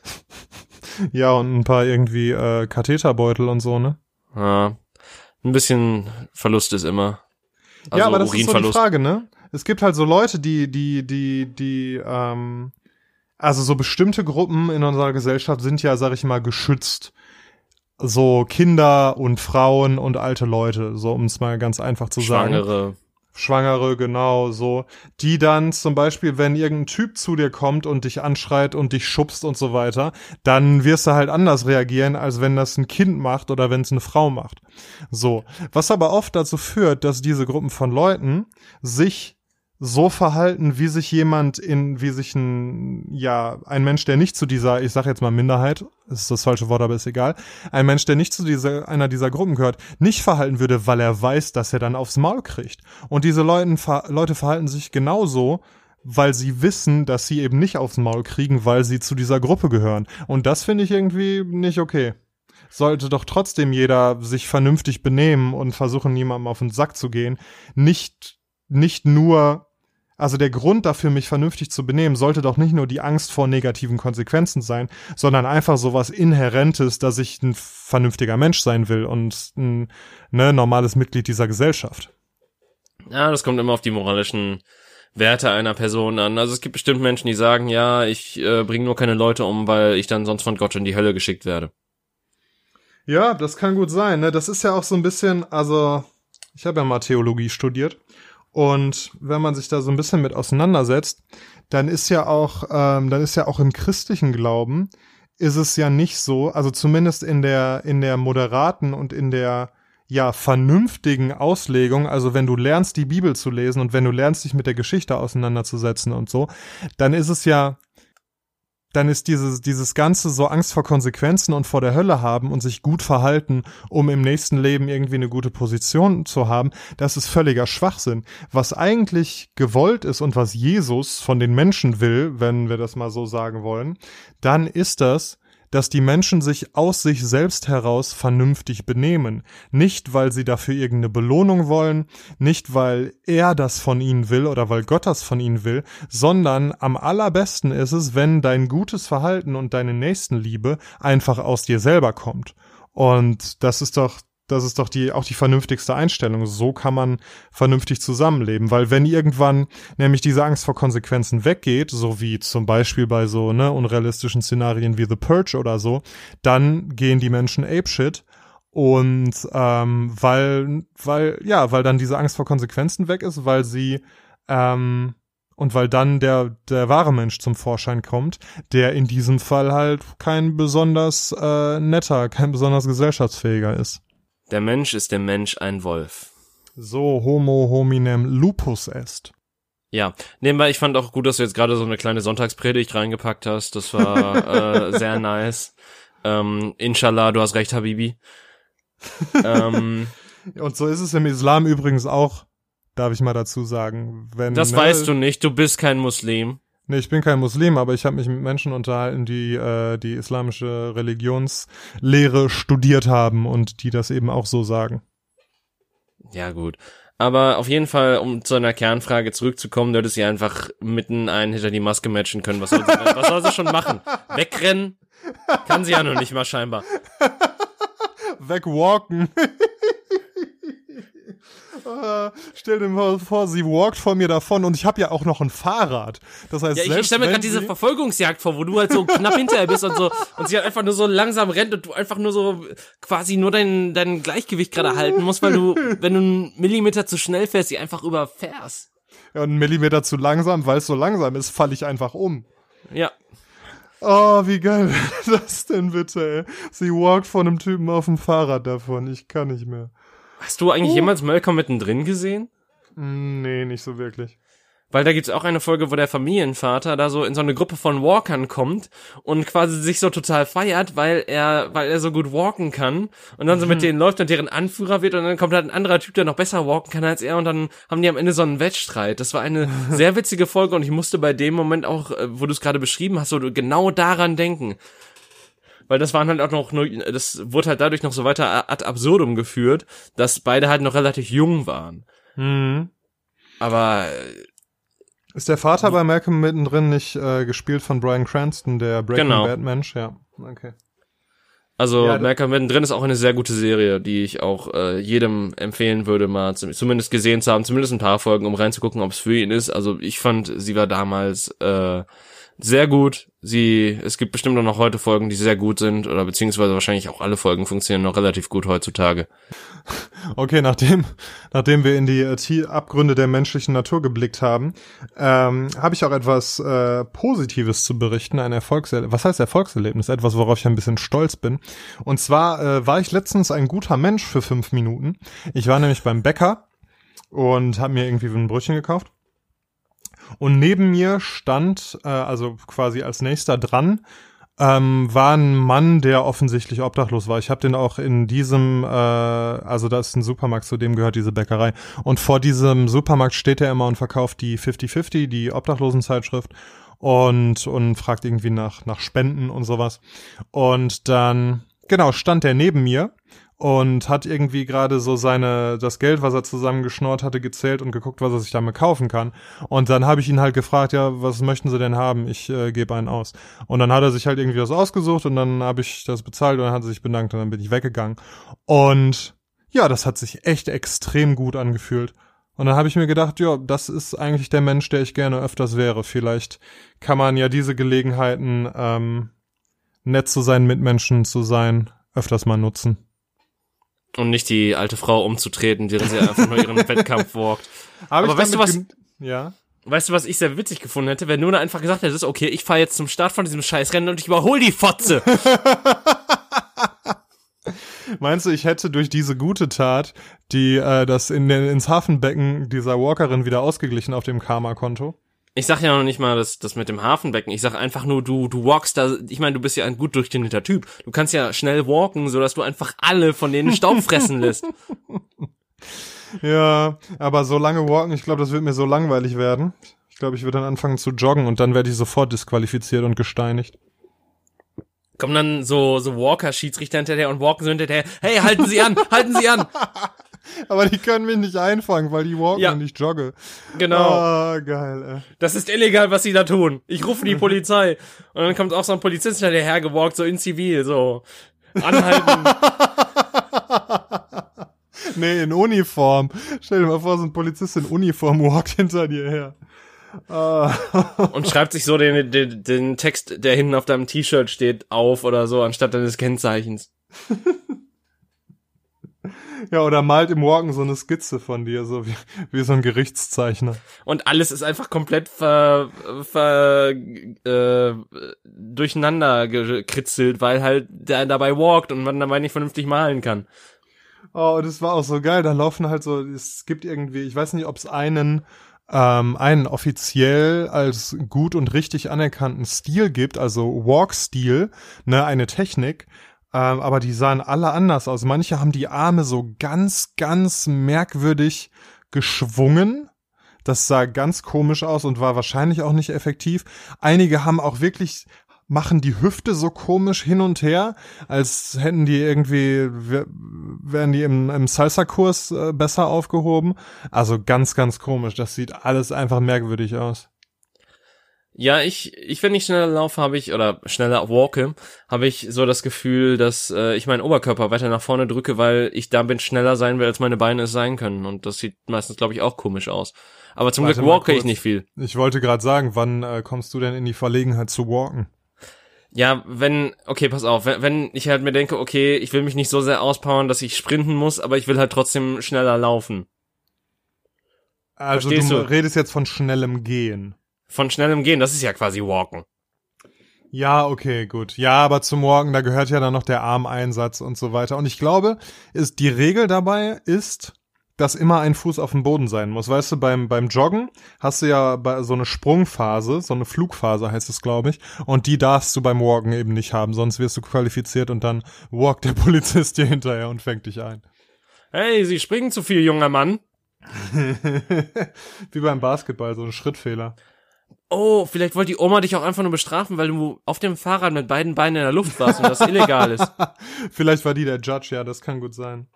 ja, und ein paar irgendwie äh, Katheterbeutel und so, ne?
Ja. Ein bisschen Verlust ist immer.
Also ja, aber das ist so die Frage, ne? Es gibt halt so Leute, die, die, die, die, ähm, also so bestimmte Gruppen in unserer Gesellschaft sind ja, sag ich mal, geschützt. So Kinder und Frauen und alte Leute, so um es mal ganz einfach zu
Schwangere.
sagen. Schwangere. Schwangere, genau, so, die dann zum Beispiel, wenn irgendein Typ zu dir kommt und dich anschreit und dich schubst und so weiter, dann wirst du halt anders reagieren, als wenn das ein Kind macht oder wenn es eine Frau macht. So. Was aber oft dazu führt, dass diese Gruppen von Leuten sich so verhalten, wie sich jemand in, wie sich ein, ja, ein Mensch, der nicht zu dieser, ich sag jetzt mal Minderheit, ist das falsche Wort, aber ist egal, ein Mensch, der nicht zu dieser, einer dieser Gruppen gehört, nicht verhalten würde, weil er weiß, dass er dann aufs Maul kriegt. Und diese Leuten, Leute verhalten sich genauso, weil sie wissen, dass sie eben nicht aufs Maul kriegen, weil sie zu dieser Gruppe gehören. Und das finde ich irgendwie nicht okay. Sollte doch trotzdem jeder sich vernünftig benehmen und versuchen, niemandem auf den Sack zu gehen. Nicht nicht nur also der Grund dafür, mich vernünftig zu benehmen, sollte doch nicht nur die Angst vor negativen Konsequenzen sein, sondern einfach sowas Inhärentes, dass ich ein vernünftiger Mensch sein will und ein ne, normales Mitglied dieser Gesellschaft.
Ja, das kommt immer auf die moralischen Werte einer Person an. Also es gibt bestimmt Menschen, die sagen, ja, ich äh, bringe nur keine Leute um, weil ich dann sonst von Gott in die Hölle geschickt werde.
Ja, das kann gut sein. Ne? Das ist ja auch so ein bisschen, also ich habe ja mal Theologie studiert und wenn man sich da so ein bisschen mit auseinandersetzt, dann ist ja auch, ähm, dann ist ja auch im christlichen Glauben ist es ja nicht so, also zumindest in der in der moderaten und in der ja vernünftigen Auslegung, also wenn du lernst die Bibel zu lesen und wenn du lernst dich mit der Geschichte auseinanderzusetzen und so, dann ist es ja dann ist dieses, dieses Ganze so Angst vor Konsequenzen und vor der Hölle haben und sich gut verhalten, um im nächsten Leben irgendwie eine gute Position zu haben, das ist völliger Schwachsinn. Was eigentlich gewollt ist und was Jesus von den Menschen will, wenn wir das mal so sagen wollen, dann ist das, dass die Menschen sich aus sich selbst heraus vernünftig benehmen. Nicht, weil sie dafür irgendeine Belohnung wollen, nicht, weil er das von ihnen will oder weil Gott das von ihnen will, sondern am allerbesten ist es, wenn dein gutes Verhalten und deine Nächstenliebe einfach aus dir selber kommt. Und das ist doch das ist doch die, auch die vernünftigste Einstellung. So kann man vernünftig zusammenleben. Weil wenn irgendwann nämlich diese Angst vor Konsequenzen weggeht, so wie zum Beispiel bei so, ne, unrealistischen Szenarien wie The Purge oder so, dann gehen die Menschen apeshit. Und ähm, weil, weil, ja, weil dann diese Angst vor Konsequenzen weg ist, weil sie ähm, und weil dann der, der wahre Mensch zum Vorschein kommt, der in diesem Fall halt kein besonders äh, netter, kein besonders gesellschaftsfähiger ist.
Der Mensch ist dem Mensch ein Wolf.
So homo hominem lupus est.
Ja, nebenbei, ich fand auch gut, dass du jetzt gerade so eine kleine Sonntagspredigt reingepackt hast. Das war äh, sehr nice. Ähm, inshallah, du hast recht, Habibi.
ähm, Und so ist es im Islam übrigens auch, darf ich mal dazu sagen. Wenn,
das ne, weißt du nicht, du bist kein Muslim.
Nee, ich bin kein Muslim, aber ich habe mich mit Menschen unterhalten, die äh, die islamische Religionslehre studiert haben und die das eben auch so sagen.
Ja, gut. Aber auf jeden Fall, um zu einer Kernfrage zurückzukommen, du hättest sie einfach mitten einen hinter die Maske matchen können. Was soll sie, was soll sie schon machen? Wegrennen? Kann sie ja noch nicht mal scheinbar.
Wegwalken. Uh, stell dir mal vor, sie walkt vor mir davon und ich habe ja auch noch ein Fahrrad. Das heißt,
ja, ich, ich stelle mir gerade diese Verfolgungsjagd vor, wo du halt so knapp hinterher bist und so und sie halt einfach nur so langsam rennt und du einfach nur so quasi nur dein, dein Gleichgewicht gerade halten musst, weil du, wenn du einen Millimeter zu schnell fährst, sie einfach überfährst.
Ja, und einen Millimeter zu langsam, weil es so langsam ist, falle ich einfach um.
Ja.
Oh, wie geil das denn bitte, ey? Sie walkt von einem Typen auf dem Fahrrad davon. Ich kann nicht mehr.
Hast du eigentlich uh. jemals Malcolm mittendrin gesehen?
Nee, nicht so wirklich.
Weil da gibt's auch eine Folge, wo der Familienvater da so in so eine Gruppe von Walkern kommt und quasi sich so total feiert, weil er, weil er so gut walken kann und dann so mit mhm. denen läuft und deren Anführer wird und dann kommt halt ein anderer Typ, der noch besser walken kann als er und dann haben die am Ende so einen Wettstreit. Das war eine sehr witzige Folge und ich musste bei dem Moment auch, äh, wo du es gerade beschrieben hast, so genau daran denken weil das waren halt auch noch nur, das wurde halt dadurch noch so weiter ad absurdum geführt, dass beide halt noch relativ jung waren.
Mhm.
Aber
ist der Vater bei Malcolm mittendrin nicht äh, gespielt von Brian Cranston, der Breaking genau. Bad Mensch? Ja, okay.
Also ja, Malcolm mittendrin ist auch eine sehr gute Serie, die ich auch äh, jedem empfehlen würde, mal zumindest gesehen zu haben, zumindest ein paar Folgen, um reinzugucken, ob es für ihn ist. Also ich fand, sie war damals äh, sehr gut. Sie, es gibt bestimmt auch noch heute Folgen, die sehr gut sind, oder beziehungsweise wahrscheinlich auch alle Folgen funktionieren noch relativ gut heutzutage.
Okay, nachdem, nachdem wir in die äh, Abgründe der menschlichen Natur geblickt haben, ähm, habe ich auch etwas äh, Positives zu berichten, ein Erfolgserlebnis. Was heißt Erfolgserlebnis? Etwas, worauf ich ein bisschen stolz bin. Und zwar äh, war ich letztens ein guter Mensch für fünf Minuten. Ich war nämlich beim Bäcker und habe mir irgendwie ein Brötchen gekauft. Und neben mir stand, äh, also quasi als nächster dran, ähm, war ein Mann, der offensichtlich obdachlos war. Ich habe den auch in diesem, äh, also da ist ein Supermarkt, zu dem gehört diese Bäckerei. Und vor diesem Supermarkt steht er immer und verkauft die 50-50, die Obdachlosenzeitschrift und, und fragt irgendwie nach, nach Spenden und sowas. Und dann, genau, stand er neben mir und hat irgendwie gerade so seine das Geld, was er zusammengeschnort hatte, gezählt und geguckt, was er sich damit kaufen kann. Und dann habe ich ihn halt gefragt, ja, was möchten Sie denn haben? Ich äh, gebe einen aus. Und dann hat er sich halt irgendwie was ausgesucht und dann habe ich das bezahlt und dann hat er sich bedankt und dann bin ich weggegangen. Und ja, das hat sich echt extrem gut angefühlt. Und dann habe ich mir gedacht, ja, das ist eigentlich der Mensch, der ich gerne öfters wäre. Vielleicht kann man ja diese Gelegenheiten, ähm, nett zu sein, Mitmenschen zu sein, öfters mal nutzen.
Und nicht die alte Frau umzutreten, während sie einfach nur ihren Wettkampf walkt.
Hab
Aber weißt du was?
Ja.
Weißt du, was ich sehr witzig gefunden hätte, wenn Nuna einfach gesagt hätte, okay, ich fahre jetzt zum Start von diesem Scheißrennen und ich überhol die Fotze.
Meinst du, ich hätte durch diese gute Tat, die äh, das in den, ins Hafenbecken dieser Walkerin wieder ausgeglichen auf dem Karma-Konto?
Ich sag ja noch nicht mal das, das mit dem Hafenbecken. Ich sag einfach nur, du, du walkst da, ich meine, du bist ja ein gut durchtrainierter Typ. Du kannst ja schnell walken, sodass du einfach alle von denen Staub fressen lässt.
Ja, aber so lange walken, ich glaube, das wird mir so langweilig werden. Ich glaube, ich würde dann anfangen zu joggen und dann werde ich sofort disqualifiziert und gesteinigt.
Kommen dann so, so Walker-Schiedsrichter hinterher und walken so hinterher. Hey, halten Sie an, halten Sie an.
Aber die können mich nicht einfangen, weil die walken
Ja.
und ich jogge.
Genau.
Ah, geil, ey.
Das ist illegal, was Sie da tun. Ich rufe die Polizei. Und dann kommt auch so ein Polizist hinterher gewalkt, so in Zivil, so. Anhalten.
Nee, in Uniform. Stell dir mal vor, so ein Polizist in Uniform walkt hinter dir her. Ah.
und schreibt sich so den, den, den Text, der hinten auf deinem T-Shirt steht, auf oder so, anstatt deines Kennzeichens.
Ja, oder malt im Walken so eine Skizze von dir, so wie, wie so ein Gerichtszeichner.
Und alles ist einfach komplett ver, ver äh, durcheinander gekritzelt, weil halt der dabei walkt und man dabei nicht vernünftig malen kann.
Oh, und es war auch so geil. Da laufen halt so, es gibt irgendwie, ich weiß nicht, ob es einen, ähm, einen offiziell als gut und richtig anerkannten Stil gibt, also Walk-Stil, ne, eine Technik. Ähm, aber die sahen alle anders aus. Manche haben die Arme so ganz, ganz merkwürdig geschwungen. Das sah ganz komisch aus und war wahrscheinlich auch nicht effektiv. Einige haben auch wirklich machen die Hüfte so komisch hin und her, als hätten die irgendwie, wär- wären die im, im Salsa-Kurs äh, besser aufgehoben. Also ganz, ganz komisch. Das sieht alles einfach merkwürdig aus.
Ja, ich, ich, wenn ich schneller laufe, habe ich, oder schneller walke, habe ich so das Gefühl, dass äh, ich meinen Oberkörper weiter nach vorne drücke, weil ich damit schneller sein will, als meine Beine es sein können. Und das sieht meistens, glaube ich, auch komisch aus. Aber zum
Warte
Glück walke ich nicht viel.
Ich wollte gerade sagen, wann äh, kommst du denn in die Verlegenheit zu walken?
Ja, wenn, okay, pass auf, wenn, wenn ich halt mir denke, okay, ich will mich nicht so sehr auspowern, dass ich sprinten muss, aber ich will halt trotzdem schneller laufen.
Also
Verstehst
du
du?
redest jetzt von schnellem Gehen.
Von schnellem Gehen, das ist ja quasi walken.
Ja, okay, gut. Ja, aber zum Walken, da gehört ja dann noch der Armeinsatz und so weiter. Und ich glaube, ist die Regel dabei ist, dass immer ein Fuß auf dem Boden sein muss. Weißt du, beim, beim Joggen hast du ja so eine Sprungphase, so eine Flugphase heißt es, glaube ich. Und die darfst du beim Walken eben nicht haben, sonst wirst du qualifiziert und dann walkt der Polizist dir hinterher und fängt dich ein.
Hey, Sie springen zu viel, junger Mann.
Wie beim Basketball, so ein Schrittfehler.
Oh, vielleicht wollte die Oma dich auch einfach nur bestrafen, weil du auf dem Fahrrad mit beiden Beinen in der Luft warst und das illegal ist.
Vielleicht war die der Judge, ja, das kann gut sein.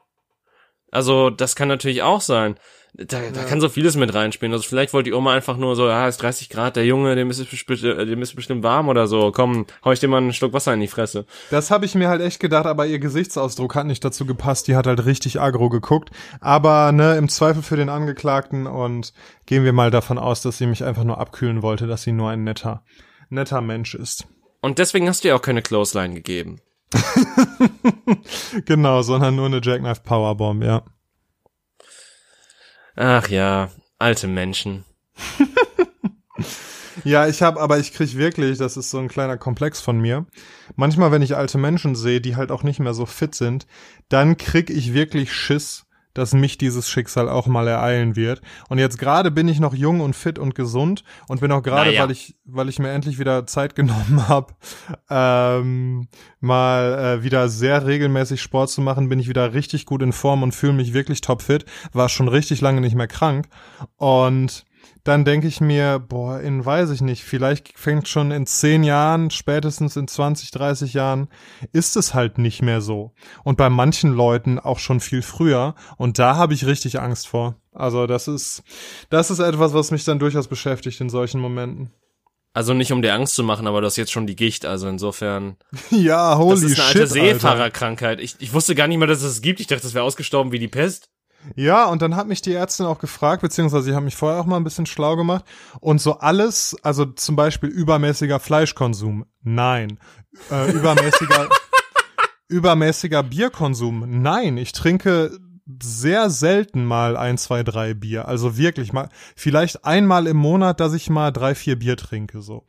Also, das kann natürlich auch sein. Da, da kann so vieles mit reinspielen. Also vielleicht wollte die Oma einfach nur so, ja, ist 30 Grad, der Junge, dem ist, es bestimmt- äh, dem ist bestimmt warm oder so. Komm, hau ich dir mal einen Schluck Wasser in die Fresse.
Das habe ich mir halt echt gedacht, aber ihr Gesichtsausdruck hat nicht dazu gepasst. Die hat halt richtig aggro geguckt. Aber ne, im Zweifel für den Angeklagten und gehen wir mal davon aus, dass sie mich einfach nur abkühlen wollte, dass sie nur ein netter, netter Mensch ist.
Und deswegen hast du ihr auch keine Clothesline gegeben.
Genau, sondern nur eine Jackknife Powerbomb, ja.
Ach ja, alte Menschen.
Ja, ich habe, aber ich krieg wirklich, das ist so ein kleiner Komplex von mir. Manchmal, wenn ich alte Menschen sehe, die halt auch nicht mehr so fit sind, dann krieg ich wirklich Schiss, dass mich dieses Schicksal auch mal ereilen wird. Und jetzt gerade bin ich noch jung und fit und gesund und bin auch gerade,
Naja.
weil ich, weil ich mir endlich wieder Zeit genommen habe, ähm, mal äh, wieder sehr regelmäßig Sport zu machen, bin ich wieder richtig gut in Form und fühle mich wirklich topfit. War schon richtig lange nicht mehr krank und dann denke ich mir, boah, in weiß ich nicht, vielleicht fängt schon in zehn Jahren, spätestens in 20, 30 Jahren, ist es halt nicht mehr so. Und bei manchen Leuten auch schon viel früher. Und da habe ich richtig Angst vor. Also das ist, das ist etwas, was mich dann durchaus beschäftigt in solchen Momenten.
Also nicht um dir Angst zu machen, aber das ist jetzt schon die Gicht, also insofern.
ja, holy shit.
Das ist eine alte Seefahrerkrankheit. Ich, ich wusste gar nicht mehr, dass es das gibt. Ich dachte, das wäre ausgestorben wie die Pest.
Ja, und dann hat mich die Ärztin auch gefragt, beziehungsweise ich habe mich vorher auch mal ein bisschen schlau gemacht. Und so alles, also zum Beispiel übermäßiger Fleischkonsum, nein. Äh, übermäßiger, übermäßiger Bierkonsum, nein. Ich trinke sehr selten mal ein, zwei, drei Bier. Also wirklich mal, vielleicht einmal im Monat, dass ich mal drei, vier Bier trinke, so.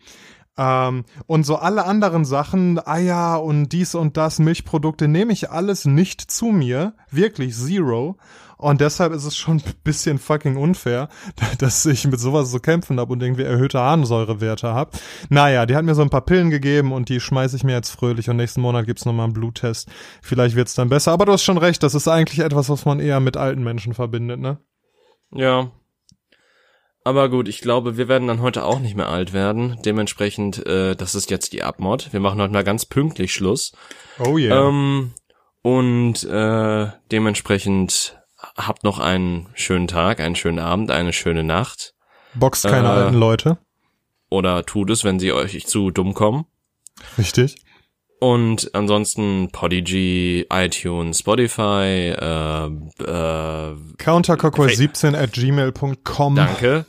Ähm, und so alle anderen Sachen, Eier und dies und das, Milchprodukte, nehme ich alles nicht zu mir. Wirklich zero. Und deshalb ist es schon ein bisschen fucking unfair, dass ich mit sowas so kämpfen habe und irgendwie erhöhte Harnsäurewerte habe. Naja, die hat mir so ein paar Pillen gegeben und die schmeiße ich mir jetzt fröhlich und nächsten Monat gibt's nochmal einen Bluttest. Vielleicht wird's dann besser. Aber du hast schon recht, das ist eigentlich etwas, was man eher mit alten Menschen verbindet, ne?
Ja. Aber gut, ich glaube, wir werden dann heute auch nicht mehr alt werden. Dementsprechend, äh, das ist jetzt die Abmod. Wir machen heute mal ganz pünktlich Schluss.
Oh yeah.
Ähm, und äh, dementsprechend habt noch einen schönen Tag, einen schönen Abend, eine schöne Nacht.
Boxt keine äh, alten Leute.
Oder tut es, wenn sie euch zu dumm kommen.
Richtig.
Und ansonsten Podigy, iTunes, Spotify, äh, äh,
countercockway17 at gmail.com.
Danke.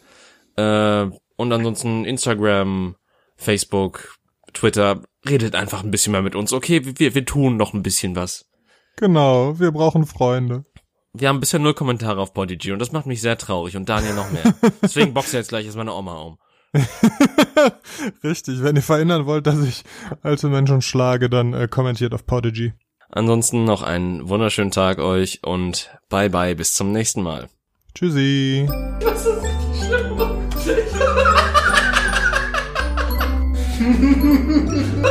Äh, und ansonsten Instagram, Facebook, Twitter. Redet einfach ein bisschen mehr mit uns. Okay, wir, wir tun noch ein bisschen was.
Genau, wir brauchen Freunde.
Wir haben bisher null Kommentare auf Podigy und das macht mich sehr traurig und Daniel noch mehr. Deswegen boxe jetzt gleich erst meine Oma um.
Richtig, wenn ihr verhindern wollt, dass ich alte Menschen schlage, dann äh, kommentiert auf Podigy.
Ansonsten noch einen wunderschönen Tag euch und bye bye, bis zum nächsten Mal.
Tschüssi.
Das ist richtig schlimm.